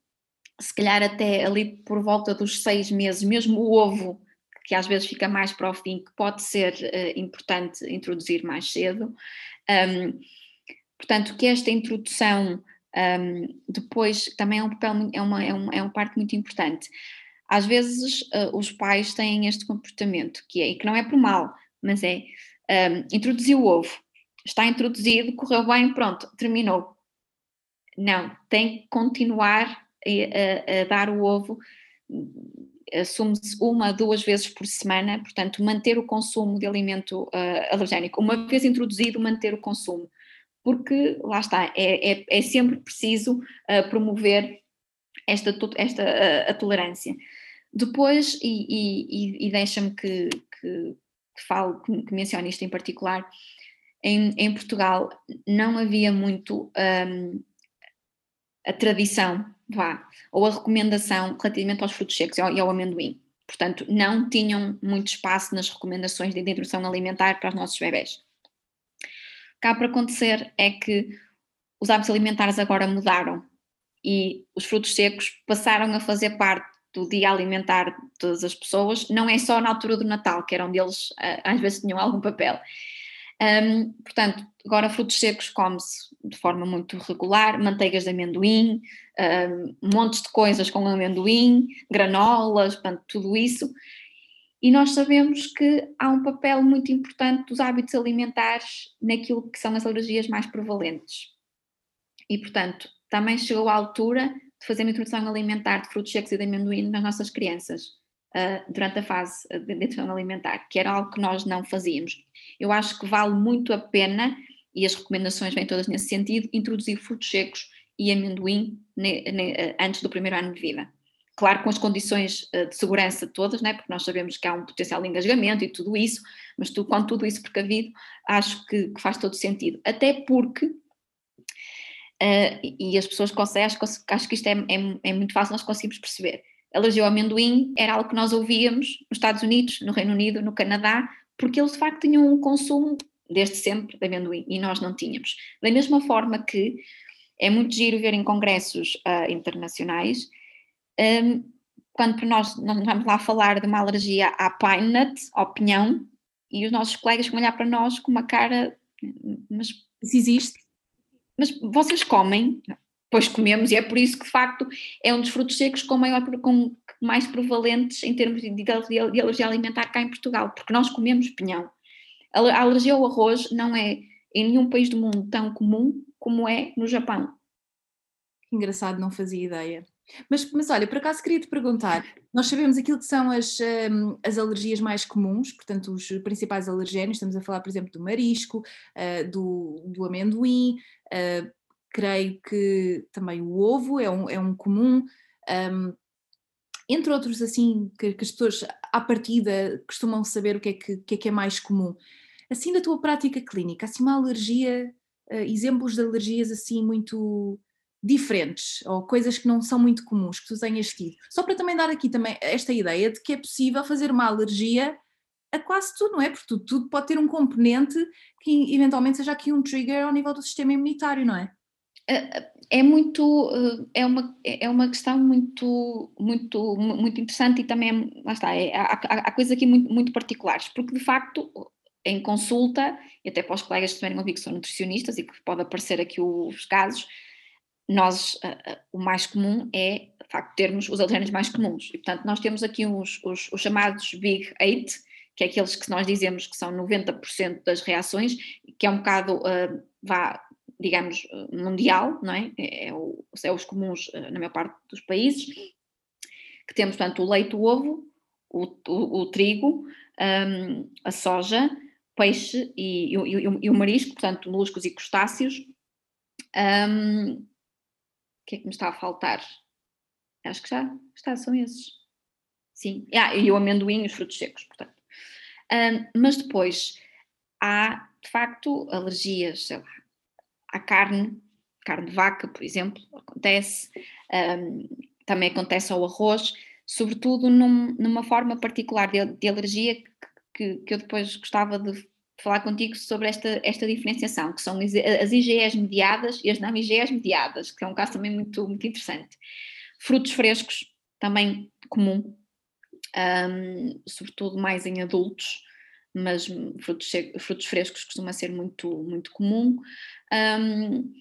se calhar até ali por volta dos seis meses, mesmo o ovo, que às vezes fica mais para o fim, que pode ser uh, importante introduzir mais cedo. Um, portanto, que esta introdução um, depois, também é um papel, é uma, é, um, é uma parte muito importante. Às vezes uh, os pais têm este comportamento, que é, e que não é por mal, mas é um, introduzir o ovo, está introduzido, correu bem, pronto, terminou. Não, tem que continuar a, a, a dar o ovo, assume-se uma, duas vezes por semana, portanto, manter o consumo de alimento uh, alergénico. Uma vez introduzido, manter o consumo porque lá está, é, é, é sempre preciso uh, promover esta, esta uh, a tolerância. Depois, e, e, e deixa-me que, que, que falo, que, que mencione isto em particular, em, em Portugal não havia muito um, a tradição, vá, ou a recomendação relativamente aos frutos secos e ao, e ao amendoim. Portanto, não tinham muito espaço nas recomendações de introdução alimentar para os nossos bebés cá para acontecer é que os hábitos alimentares agora mudaram e os frutos secos passaram a fazer parte do dia alimentar de todas as pessoas, não é só na altura do Natal, que era onde eles às vezes tinham algum papel. Um, portanto, agora frutos secos come-se de forma muito regular, manteigas de amendoim, um, montes de coisas com amendoim, granolas, portanto, tudo isso. E nós sabemos que há um papel muito importante dos hábitos alimentares naquilo que são as alergias mais prevalentes. E, portanto, também chegou a altura de fazer uma introdução alimentar de frutos secos e de amendoim nas nossas crianças, uh, durante a fase de introdução alimentar, que era algo que nós não fazíamos. Eu acho que vale muito a pena, e as recomendações vêm todas nesse sentido, introduzir frutos secos e amendoim ne, ne, antes do primeiro ano de vida claro com as condições eh, de segurança todas, né, porque nós sabemos que há um potencial engasgamento e tudo isso, mas tu, com tudo isso precavido, acho que, que faz todo sentido. Até porque, uh, e as pessoas conseguem, acho, acho que isto é, é, é, muito fácil, nós conseguimos perceber. Alergia ao amendoim era algo que nós ouvíamos nos Estados Unidos, no Reino Unido, no Canadá, porque eles de facto tinham um consumo desde sempre de amendoim e nós não tínhamos. Da mesma forma que é muito giro ver em congressos uh, internacionais um, quando nós, nós vamos lá falar de uma alergia à pine nut, ao pinhão, e os nossos colegas vão olhar para nós com uma cara, mas isso existe? Mas vocês comem? Pois comemos, e é por isso que de facto é um dos frutos secos com, maior, com mais prevalentes em termos de, de, de alergia alimentar cá em Portugal, porque nós comemos pinhão. A alergia ao arroz não é em nenhum país do mundo tão comum como é no Japão. Engraçado, não fazia ideia. Mas, mas olha, por acaso queria te perguntar: nós sabemos aquilo que são as, um, as alergias mais comuns, portanto, os principais alergénios, estamos a falar, por exemplo, do marisco, uh, do, do amendoim, uh, creio que também o ovo é um, é um comum. Um, entre outros assim que, que, as pessoas à partida costumam saber o que é que, que, é, que é mais comum. Assim da tua prática clínica, assim uma alergia, uh, exemplos de alergias assim muito diferentes ou coisas que não são muito comuns que tu tenhas tido. Só para também dar aqui também esta ideia de que é possível fazer uma alergia a quase tudo, não é? Porque tudo, tudo pode ter um componente que eventualmente seja aqui um trigger ao nível do sistema imunitário, não é? É, é muito é uma é uma questão muito muito muito interessante e também lá está é, há, há, coisas aqui muito, muito particulares porque de facto em consulta e até para os colegas que estiverem a ouvir que são nutricionistas e que pode aparecer aqui os casos nós uh, o mais comum é de facto termos os alérgenos mais comuns e portanto nós temos aqui os, os, os chamados Big Eight que é aqueles que nós dizemos que são 90% das reações que é um bocado uh, vá digamos, mundial, não é? É, é, o, é os comuns na maior parte dos países, que temos, portanto, o leite, o ovo, o, o, o trigo, um, a soja, peixe e, e, e, o marisco, portanto, moluscos e crustáceos. Um, que é que me está a faltar? Acho que já está, são esses. Sim, ah, e o amendoim e os frutos secos, portanto. Um, mas depois há, de facto, alergias, sei lá, à carne, carne de vaca, por exemplo, acontece, um, também acontece ao arroz, sobretudo num, numa forma particular de, de alergia que, que, eu depois gostava de falar contigo sobre esta, esta diferenciação, que são as IgEs mediadas e as não IgEs mediadas, que é um caso também muito, muito interessante. Frutos frescos, também comum, um, sobretudo mais em adultos, mas frutos, frutos frescos costuma ser muito, muito comum. Um,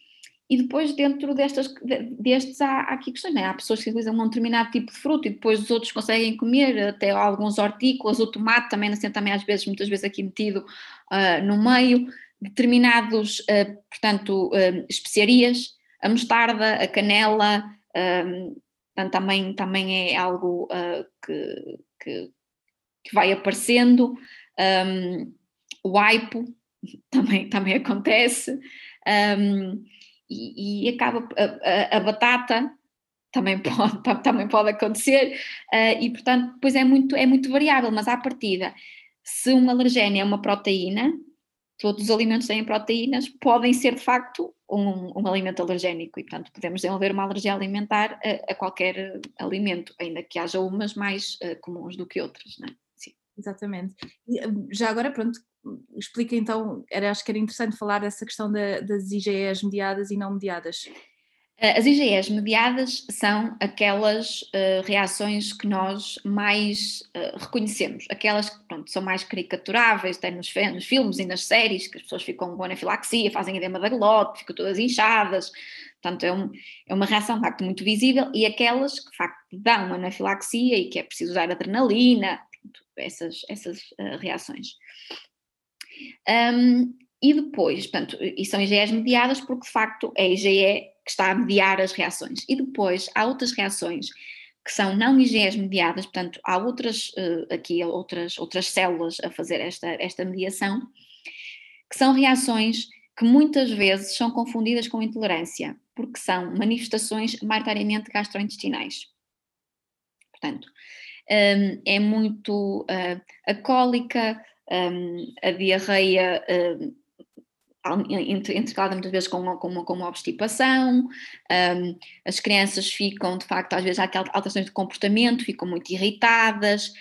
e depois, dentro destas, destes, há, há aqui questões, né? há pessoas que utilizam um determinado tipo de fruto e depois os outros conseguem comer, até alguns hortícolas, o tomate também, assim, também às vezes, muitas vezes aqui metido uh, no meio, determinados, uh, portanto, uh, especiarias, a mostarda, a canela, portanto, também, também é algo que, que, que, vai aparecendo, um, o aipo também, também acontece, um, e, e, acaba a, a, a, batata também pode, também pode acontecer, uh, e portanto depois é muito, é muito variável, mas à partida, se um alergénio é uma proteína, todos os alimentos têm proteínas, podem ser de facto um, um alimento alergénico e portanto podemos desenvolver uma alergia alimentar a, a qualquer alimento, ainda que haja umas mais uh, comuns do que outras, não é? Exatamente. Hum, já agora, pronto, explica então, era, acho que era interessante falar dessa questão da, das IgEs mediadas e não mediadas. Eh, as IgEs mediadas são aquelas uh, reações que nós mais uh, reconhecemos, aquelas que pronto, são mais caricaturáveis, tem nos, nos, filmes e nas séries, que as pessoas ficam com anafilaxia, fazem edema da glote, ficam todas inchadas, portanto é, um, é, uma reação de facto muito visível, e aquelas que de facto dão anafilaxia e que é preciso usar adrenalina, essas, essas uh, reações. Um, e depois, portanto, e são IgEs mediadas porque de facto é a IgE que está a mediar as reações. E depois há outras reações que são não IgEs mediadas, portanto, há outras, uh, aqui outras, outras células a fazer esta, esta mediação, que são reações que muitas vezes são confundidas com intolerância, porque são manifestações maioritariamente gastrointestinais. Portanto, um, é muito uh, a cólica, um, a diarreia intercalada muitas vezes com, com, com uma obstipação, um, as crianças ficam, de facto, às vezes há alterações de comportamento, ficam muito irritadas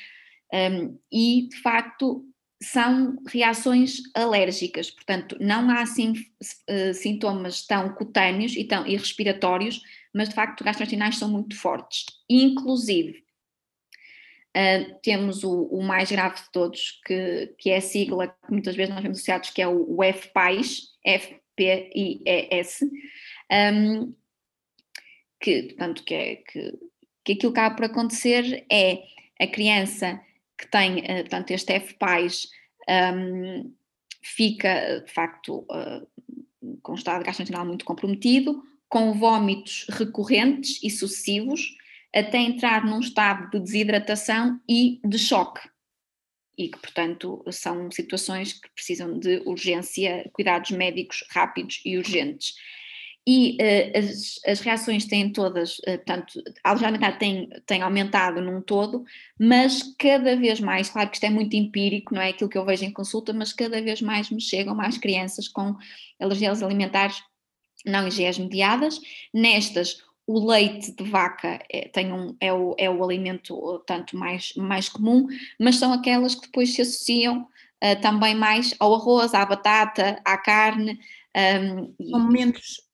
e, de facto, são reações alérgicas, portanto, não há assim uh, sintomas tão cutâneos e, tão, e respiratórios, mas de facto gastrointestinais são muito fortes. Inclusive, Uh, temos o, o, mais grave de todos, que, que é a sigla que muitas vezes nós vemos associados, que é o, o FPIS, F-P-I-E-S, um, que, portanto, que, é, que, que aquilo que acaba por acontecer é a criança que tem, uh, portanto, este FPIS um, fica, de facto, uh, com um estado gastrointestinal muito comprometido, com vômitos recorrentes e sucessivos, até entrar num estado de desidratação e de choque. E que, portanto, são situações que precisam de urgência, cuidados médicos rápidos e urgentes. e uh, as, as, reações têm todas, uh, portanto, a alergia tem, tem aumentado num todo, mas cada vez mais, claro que isto é muito empírico, não é aquilo que eu vejo em consulta, mas cada vez mais me chegam mais crianças com alergias alimentares não IgEs mediadas. Nestas, o leite de vaca é, tem um, é, o, é o alimento tanto mais, mais comum, mas são aquelas que depois se associam uh, também mais ao arroz, à batata, à carne. Um, são menos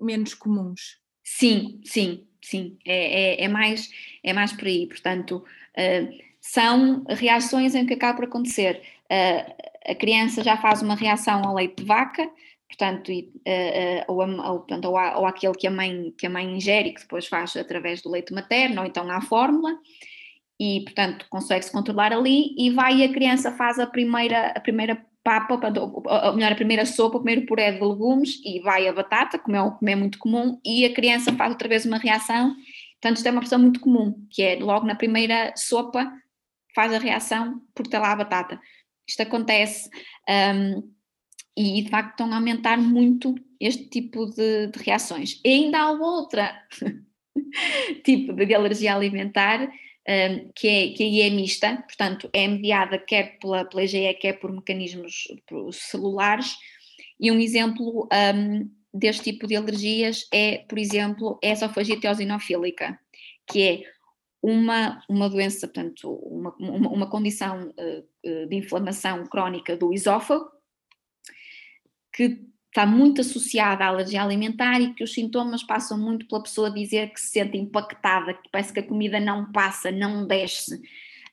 menos comuns. Sim, sim, sim, é, é, é mais, é mais por aí, portanto, uh, são reações em que acaba por acontecer. Uh, a criança já faz uma reação ao leite de vaca, portanto, uh, ou, a, ou, portanto ou, ou aquele que a, mãe, que a mãe ingere, que depois faz através do leite materno, ou então à fórmula, e portanto consegue-se controlar ali, e vai e a criança faz a primeira, a primeira papa, ou melhor, a primeira sopa, o primeiro puré de legumes e vai a batata, como é, como é muito comum, e a criança faz outra vez uma reação. Portanto, isto é uma questão muito comum, que é logo na primeira sopa faz a reação porque está lá a batata. Isto acontece um, e de facto estão a aumentar muito este tipo de, de reações. E ainda há outra tipo de alergia alimentar um, que, é, que é mista, portanto, é mediada quer pela, pela IgE, quer por mecanismos celulares. E um exemplo um, deste tipo de alergias é, por exemplo, a esofagite eosinofílica, que é uma, uma doença, portanto, uma, uma, uma condição uh, de inflamação crónica do esófago, que está muito associada à alergia alimentar e que os sintomas passam muito pela pessoa dizer que se sente impactada, que parece que a comida não passa, não desce.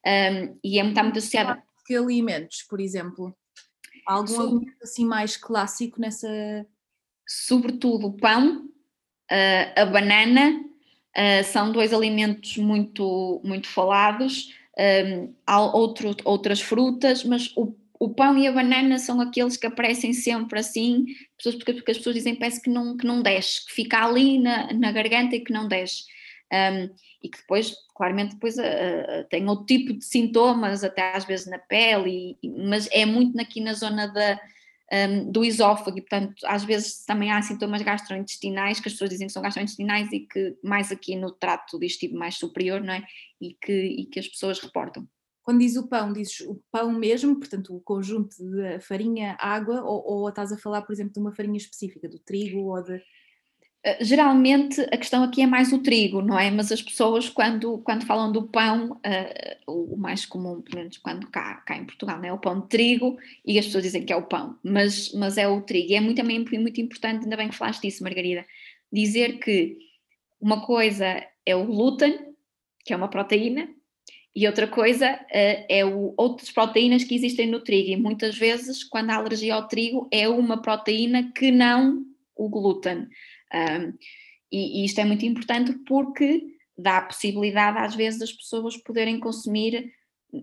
Um, e é muito, está muito associada. Que alimentos, por exemplo? Algum alimento assim mais clássico nessa. Sobretudo o pão, uh, a banana, uh, são dois alimentos muito, muito falados. Há outro, outras frutas, mas o o pão e a banana são aqueles que aparecem sempre assim, porque, porque as pessoas dizem parece que não, que não desce, que fica ali na, na garganta e que não desce. Um, e que depois, claramente, depois uh, tem outro tipo de sintomas, até às vezes na pele, e, mas é muito aqui na zona da, um, do esófago, e portanto, às vezes também há sintomas gastrointestinais, que as pessoas dizem que são gastrointestinais e que mais aqui no trato digestivo mais superior, não é? E que, e que as pessoas reportam. Quando diz o pão, dizes o pão mesmo, portanto o conjunto de farinha, água, ou, ou estás a falar, por exemplo, de uma farinha específica, do trigo ou de. Eh, geralmente a questão aqui é mais o trigo, não é? Mas as pessoas, quando, quando falam do pão, uh, o mais comum, pelo menos quando cá, cá em Portugal, é o pão de trigo e as pessoas dizem que é o pão, mas, mas é o trigo. E é muito, também muito importante, ainda bem que falaste disso, Margarida, dizer que uma coisa é o glúten, que é uma proteína, e outra coisa uh, é o, outras proteínas que existem no trigo, e muitas vezes, quando há alergia ao trigo, é uma proteína que não o glúten. E, e, isto é muito importante porque dá a possibilidade, às vezes, das pessoas poderem consumir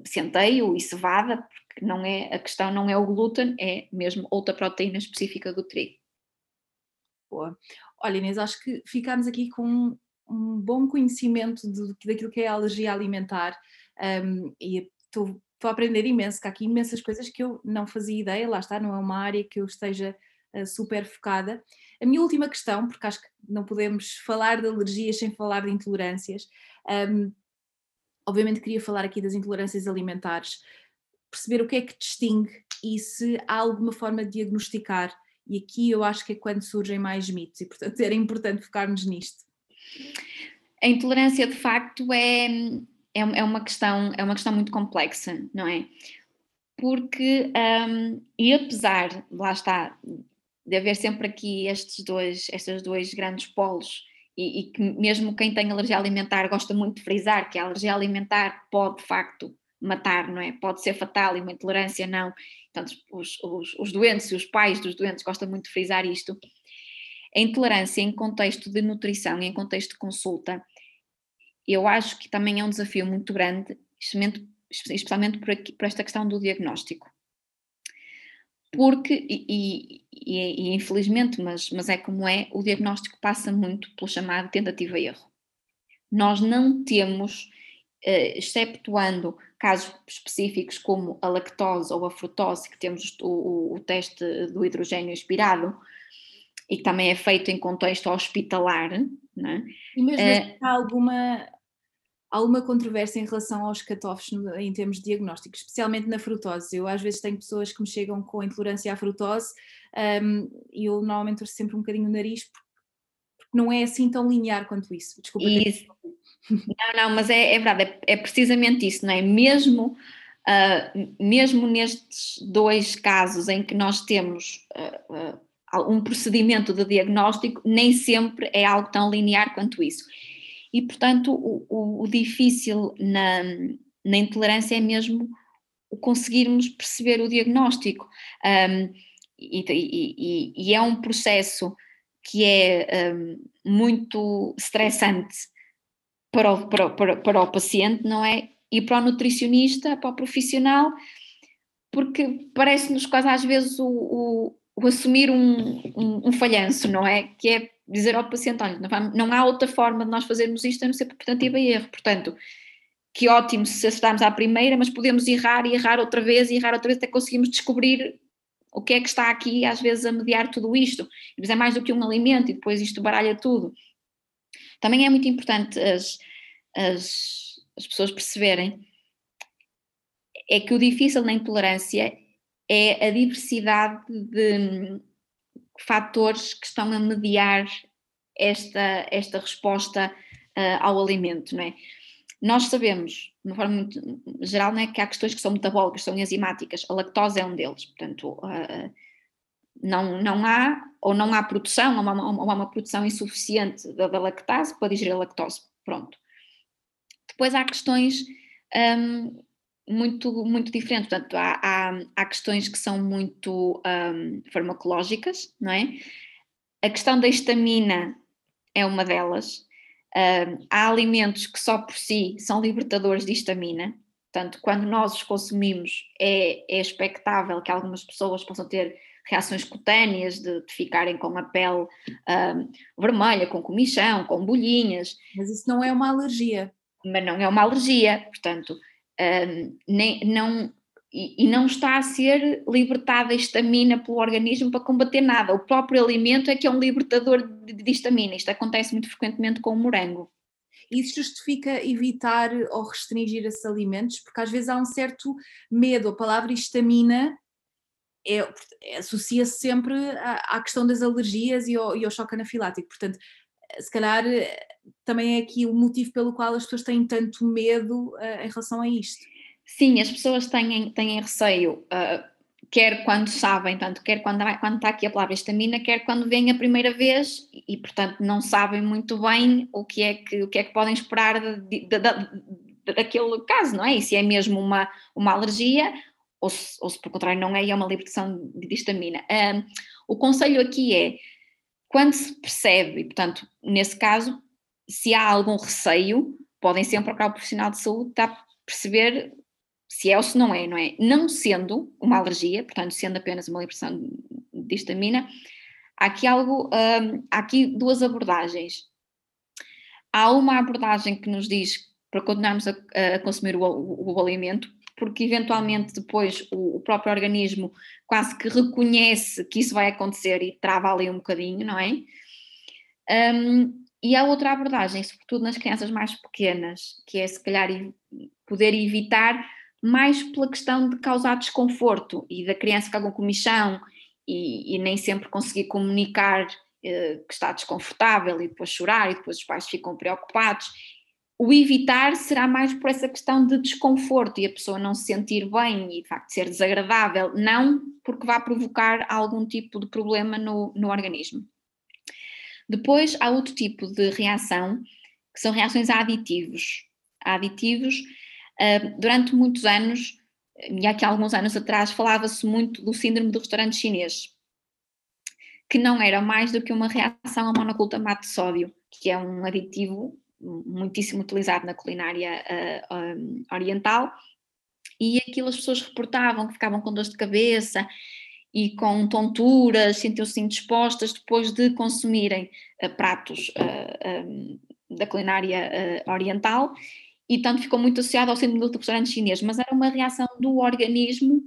centeio e cevada, porque não é, a questão não é o glúten, é mesmo outra proteína específica do trigo. Boa. Olha, Inês, acho que ficámos aqui com um bom conhecimento de, daquilo que é a alergia alimentar um, e estou a aprender imenso, que há aqui imensas coisas que eu não fazia ideia, lá está, não é uma área que eu esteja uh, super focada. A minha última questão, porque acho que não podemos falar de alergias sem falar de intolerâncias, um, obviamente queria falar aqui das intolerâncias alimentares, perceber o que é que distingue e se há alguma forma de diagnosticar. E aqui eu acho que é quando surgem mais mitos e, portanto, era importante focarmos nisto. A intolerância, de facto, é, é, é, uma questão, é uma questão muito complexa, não é? Porque, um, e apesar, lá está, de haver sempre aqui estes dois, estes dois grandes polos, e, e, que mesmo quem tem alergia alimentar gosta muito de frisar que a alergia alimentar pode de facto matar, não é? Pode ser fatal e uma intolerância não. Portanto, os, os, os doentes e os pais dos doentes gostam muito de frisar isto. A intolerância em contexto de nutrição em contexto de consulta eu acho que também é um desafio muito grande, especialmente por, aqui, por esta questão do diagnóstico. Porque, e, e, e, infelizmente, mas, mas é como é, o diagnóstico passa muito pelo chamado tentativa e erro. Nós não temos, eh, exceptuando casos específicos como a lactose ou a frutose, que temos o, o, o teste do hidrogênio expirado, e que também é feito em contexto hospitalar. Né? E mesmo uh, há alguma, alguma controvérsia em relação aos cutoffs em termos de diagnóstico, especialmente na frutose. Eu às vezes tenho pessoas que me chegam com intolerância à frutose um, e eu normalmente torço sempre um bocadinho o nariz porque, não é assim tão linear quanto isso. Desculpa. Isso. Não, não, mas é, é verdade, é, é, precisamente isso, não é? Mesmo, uh, mesmo nestes dois casos em que nós temos uh, uh, um procedimento de diagnóstico, nem sempre é algo tão linear quanto isso. E, portanto, o, o, o difícil na, na intolerância é mesmo conseguirmos perceber o diagnóstico. Um, e, e, e, é um processo que é um, muito estressante para o, para, para, para o paciente, não é? E para o nutricionista, para o profissional, porque parece-nos quase às vezes o, o, o assumir um, um, um, falhanço, não é? Que é dizer ao paciente, olha, não, há outra forma de nós fazermos isto a não ser por tentativa e erro. Portanto, que ótimo se acertarmos à primeira, mas podemos errar e errar outra vez e errar outra vez até conseguimos descobrir o que é que está aqui às vezes a mediar tudo isto. Mas é mais do que um alimento e depois isto baralha tudo. Também é muito importante as, as, as pessoas perceberem é que o difícil na intolerância é a diversidade de fatores que estão a mediar esta, esta resposta uh, ao alimento, não é? Nós sabemos, de uma forma muito geral, não é, que há questões que são metabólicas, são enzimáticas, a lactose é um deles, portanto, uh, não, não há, ou não há produção, ou há uma, uma produção insuficiente da, da, lactase para digerir a lactose, pronto. Depois há questões um, muito, muito diferentes, portanto, há, há, há questões que são muito um, farmacológicas, não é? A questão da histamina é uma delas, Uh, há alimentos que só por si são libertadores de histamina, portanto, quando nós os consumimos, é, é expectável que algumas pessoas possam ter reações cutâneas, de, de ficarem com a pele vermelha, com comichão, com bolhinhas. Mas isso não é uma alergia. Mas não é uma alergia, portanto, nem, não, e, e, não está a ser libertada a histamina pelo organismo para combater nada. O próprio alimento é que é um libertador de, de histamina. Isto acontece muito frequentemente com o morango. Isso justifica evitar ou restringir esses alimentos? Porque às vezes há um certo medo. A palavra histamina é, é, associa-se sempre à, à, questão das alergias e ao, e ao choque anafilático. Portanto, se calhar também é aqui o motivo pelo qual as pessoas têm tanto medo uh, em relação a isto. Sim, as pessoas têm, têm receio, uh, quer quando sabem, tanto quer quando, quando está aqui a palavra estamina, quer quando vêm a primeira vez e, portanto, não sabem muito bem o que é que, o que, é que podem esperar de, de, de, daquele caso, não é? E se é mesmo uma, uma alergia ou se, ou se por contrário não é, é uma libertação de histamina. Um, o conselho aqui é, quando se percebe, e portanto, nesse caso, se há algum receio, podem sempre procurar o profissional de saúde para perceber se é ou se não é, não é? Não sendo uma alergia, portanto, sendo apenas uma liberação de histamina, há aqui algo, um, há aqui duas abordagens. Há uma abordagem que nos diz para continuarmos a, a consumir o, o, o, alimento, porque eventualmente depois o, o, próprio organismo quase que reconhece que isso vai acontecer e trava ali um bocadinho, não é? Um, e há outra abordagem, sobretudo nas crianças mais pequenas, que é se calhar poder evitar mais pela questão de causar desconforto e da criança ficar com comichão e, e nem sempre conseguir comunicar eh, que está desconfortável e depois chorar e depois os pais ficam preocupados. O evitar será mais por essa questão de desconforto e a pessoa não se sentir bem e de facto ser desagradável, não porque vá provocar algum tipo de problema no, no organismo. Depois há outro tipo de reação, que são reações a aditivos. A aditivos Uh, durante muitos anos, e aqui alguns anos atrás, falava-se muito do síndrome do restaurante chinês, que não era mais do que uma reação ao monoglutamato de sódio, que é um aditivo muitíssimo utilizado na culinária uh, um, oriental, e aquilo as pessoas reportavam que ficavam com dor de cabeça e com tonturas, sentiam-se indispostas depois de consumirem uh, pratos uh, um, da culinária oriental. E tanto ficou muito associado ao síndrome do restaurante chinês, mas era uma reação do organismo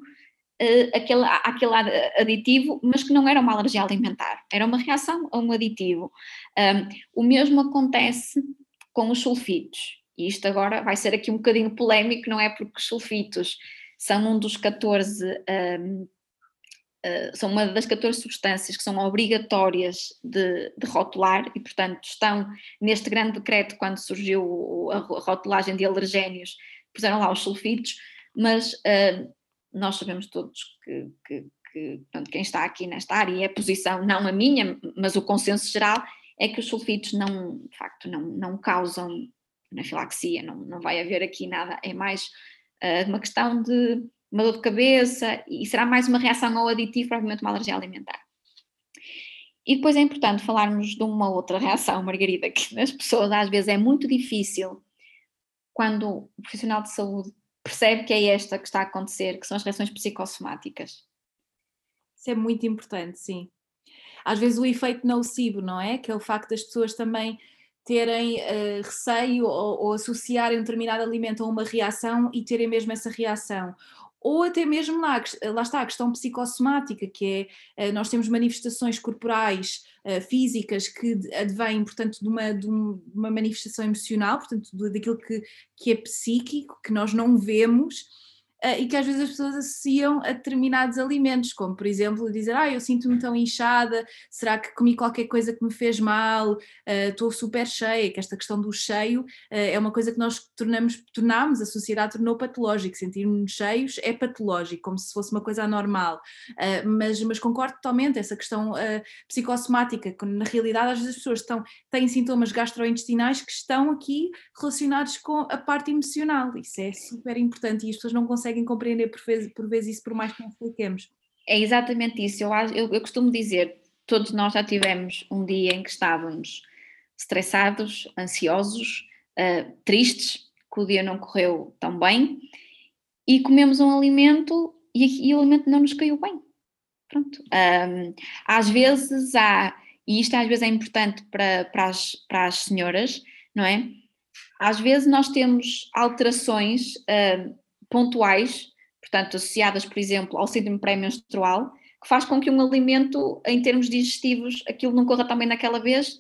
aquele, aquele aditivo, mas que não era uma alergia alimentar, era uma reação a um aditivo. Um, o mesmo acontece com os sulfitos. E isto agora vai ser aqui um bocadinho polémico, não é? Porque os sulfitos são um dos 14 um, eh, são uma das 14 substâncias que são obrigatórias de, de, rotular e, portanto, estão neste grande decreto quando surgiu a rotulagem de alergénios, puseram lá os sulfitos, mas uh, nós sabemos todos que, que, que portanto, quem está aqui nesta área, e é a posição, não a minha, mas o consenso geral, é que os sulfitos não, de facto, não, não causam anafilaxia, não, não vai haver aqui nada, é mais uh, uma questão de uma dor de cabeça e será mais uma reação ao aditivo, provavelmente uma alergia alimentar. E depois é importante falarmos de uma outra reação, Margarida, que nas pessoas às vezes é muito difícil quando o profissional de saúde percebe que é esta que está a acontecer, que são as reações psicossomáticas. Isso é muito importante, sim. Às vezes o efeito nocivo, não é? Que é o facto das pessoas também terem uh, receio ou, ou associarem um determinado alimento a uma reação e terem mesmo essa reação ou até mesmo lá, lá está a questão psicossomática, que é, eh, nós temos manifestações corporais, eh, físicas, que advêm, portanto, de uma, de uma manifestação emocional, portanto, daquilo que, que é psíquico, que nós não vemos, e que às vezes as pessoas associam a determinados alimentos, como por exemplo dizer, ah, eu sinto-me tão inchada, será que comi qualquer coisa que me fez mal, uh, estou super cheia, que esta questão do cheio uh, é uma coisa que nós tornamos, a sociedade tornou patológico, sentir-nos cheios é patológico, como se fosse uma coisa anormal, mas, mas concordo totalmente, essa questão psicossomática, quando na realidade às vezes as pessoas estão, têm sintomas gastrointestinais que estão aqui relacionados com a parte emocional, isso é super importante e as pessoas não conseguem conseguem compreender por vezes, por vezes isso, por mais que não expliquemos. É exatamente isso. Eu, eu, eu costumo dizer, todos nós já tivemos um dia em que estávamos estressados, ansiosos, uh, tristes, que o dia não correu tão bem, e comemos um alimento e, e o alimento não nos caiu bem. Pronto. Um, às vezes há, e isto às vezes é importante para, para, as, para as senhoras, não é? Às vezes nós temos alterações uh, pontuais, portanto, associadas, por exemplo, ao síndrome pré-menstrual, que faz com que um alimento, em termos digestivos, aquilo não corra também naquela vez,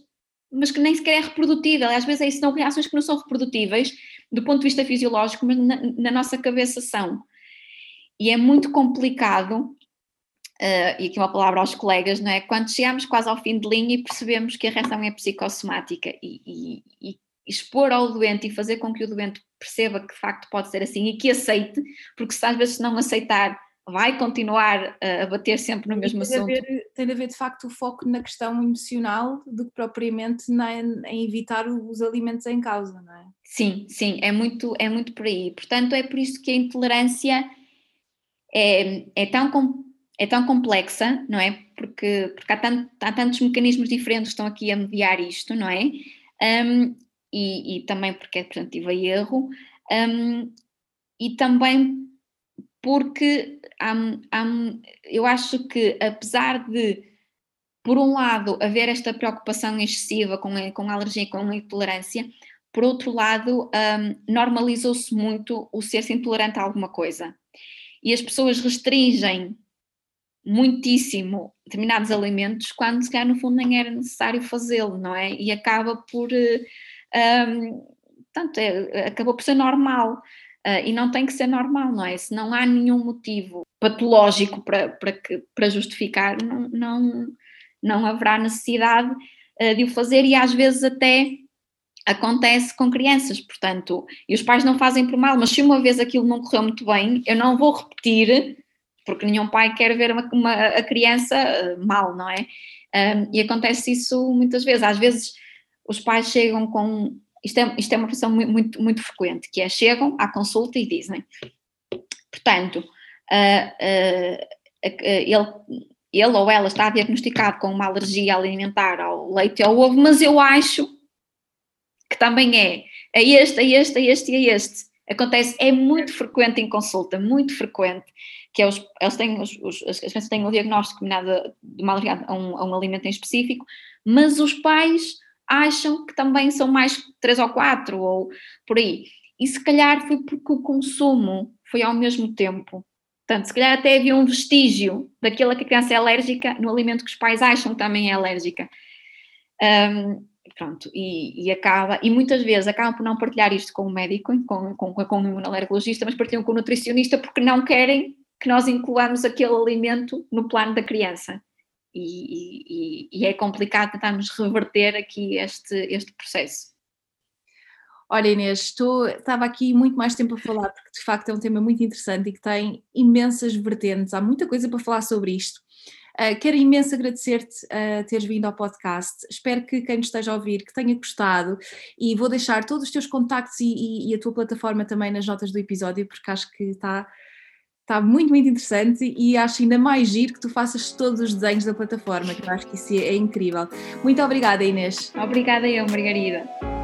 mas que nem sequer é reprodutível. Às vezes é isso, são reações que não são reprodutíveis do ponto de vista fisiológico, mas na, na nossa cabeça são. E é muito complicado, uh, e aqui uma palavra aos colegas, não é? Quando chegamos quase ao fim de linha e percebemos que a reação é psicossomática e, e, e expor ao doente e fazer com que o doente perceba que de facto pode ser assim e que aceite, porque se às vezes não aceitar, vai continuar a bater sempre no mesmo tem assunto. De haver, tem de haver de facto o foco na questão emocional do que propriamente na, em evitar os alimentos em causa, não é? Sim, sim, é muito, é muito por aí. Portanto, é por isso que a intolerância é, é tão é tão complexa, não é? Porque, porque há, tanto, há tantos mecanismos diferentes que estão aqui a mediar isto, não é? Um, e, e também porque é tentativa e erro, um, e também porque hum, hum, eu acho que apesar de, por um lado, haver esta preocupação excessiva com a, com a alergia e com a intolerância, por outro lado, um, normalizou-se muito o ser-se intolerante a alguma coisa. E as pessoas restringem muitíssimo determinados alimentos quando, se calhar, no fundo, nem era necessário fazê-lo, não é? E acaba por. Uh, um, portanto, é, acabou por ser normal. Uh, e não tem que ser normal, não é? Se não há nenhum motivo patológico para, para, que, para justificar, não, não, não haverá necessidade uh, de o fazer e às vezes até acontece com crianças, portanto, e os pais não fazem por mal, mas se uma vez aquilo não correu muito bem, eu não vou repetir, porque nenhum pai quer ver uma, uma a criança ah, mal, não é? E acontece isso muitas vezes, às vezes os pais chegam com. Isto é, isto é uma questão muito, muito frequente, que é chegam à consulta e dizem, portanto, uh, uh, ele, ele ou ela está diagnosticado com uma alergia alimentar ao leite e ao ovo, mas eu acho que também é a este, a este, a este e a este. Acontece, é muito frequente em consulta, muito frequente, que é os, eles têm, os, os, as têm um diagnóstico de uma alergia a um, a um alimento em específico, mas os pais acham que também são mais três ou quatro ou por aí. E se calhar foi porque o consumo foi ao mesmo tempo. Portanto, se calhar até havia um vestígio daquilo que a criança é alérgica no alimento que os pais acham que também é alérgica. Um, pronto, e, e, acaba, e muitas vezes acabam por não partilhar isto com o médico, com, com, com o imunoalergologista, mas partilham com o nutricionista porque não querem que nós incluamos aquele alimento no plano da criança. E, e, e é complicado tentarmos reverter aqui este, este processo. Olha, Inês, estou, estava aqui muito mais tempo a falar, porque de facto é um tema muito interessante e que tem imensas vertentes, há muita coisa para falar sobre isto. Uh, quero imenso agradecer-te uh, teres vindo ao podcast. Espero que quem nos esteja a ouvir que tenha gostado e vou deixar todos os teus contactos e, e, e a tua plataforma também nas notas do episódio, porque acho que está está muito, muito interessante e acho ainda mais giro que tu faças todos os desenhos da plataforma, que eu acho que isso é incrível. Muito obrigada, Inês. Obrigada eu, Margarida.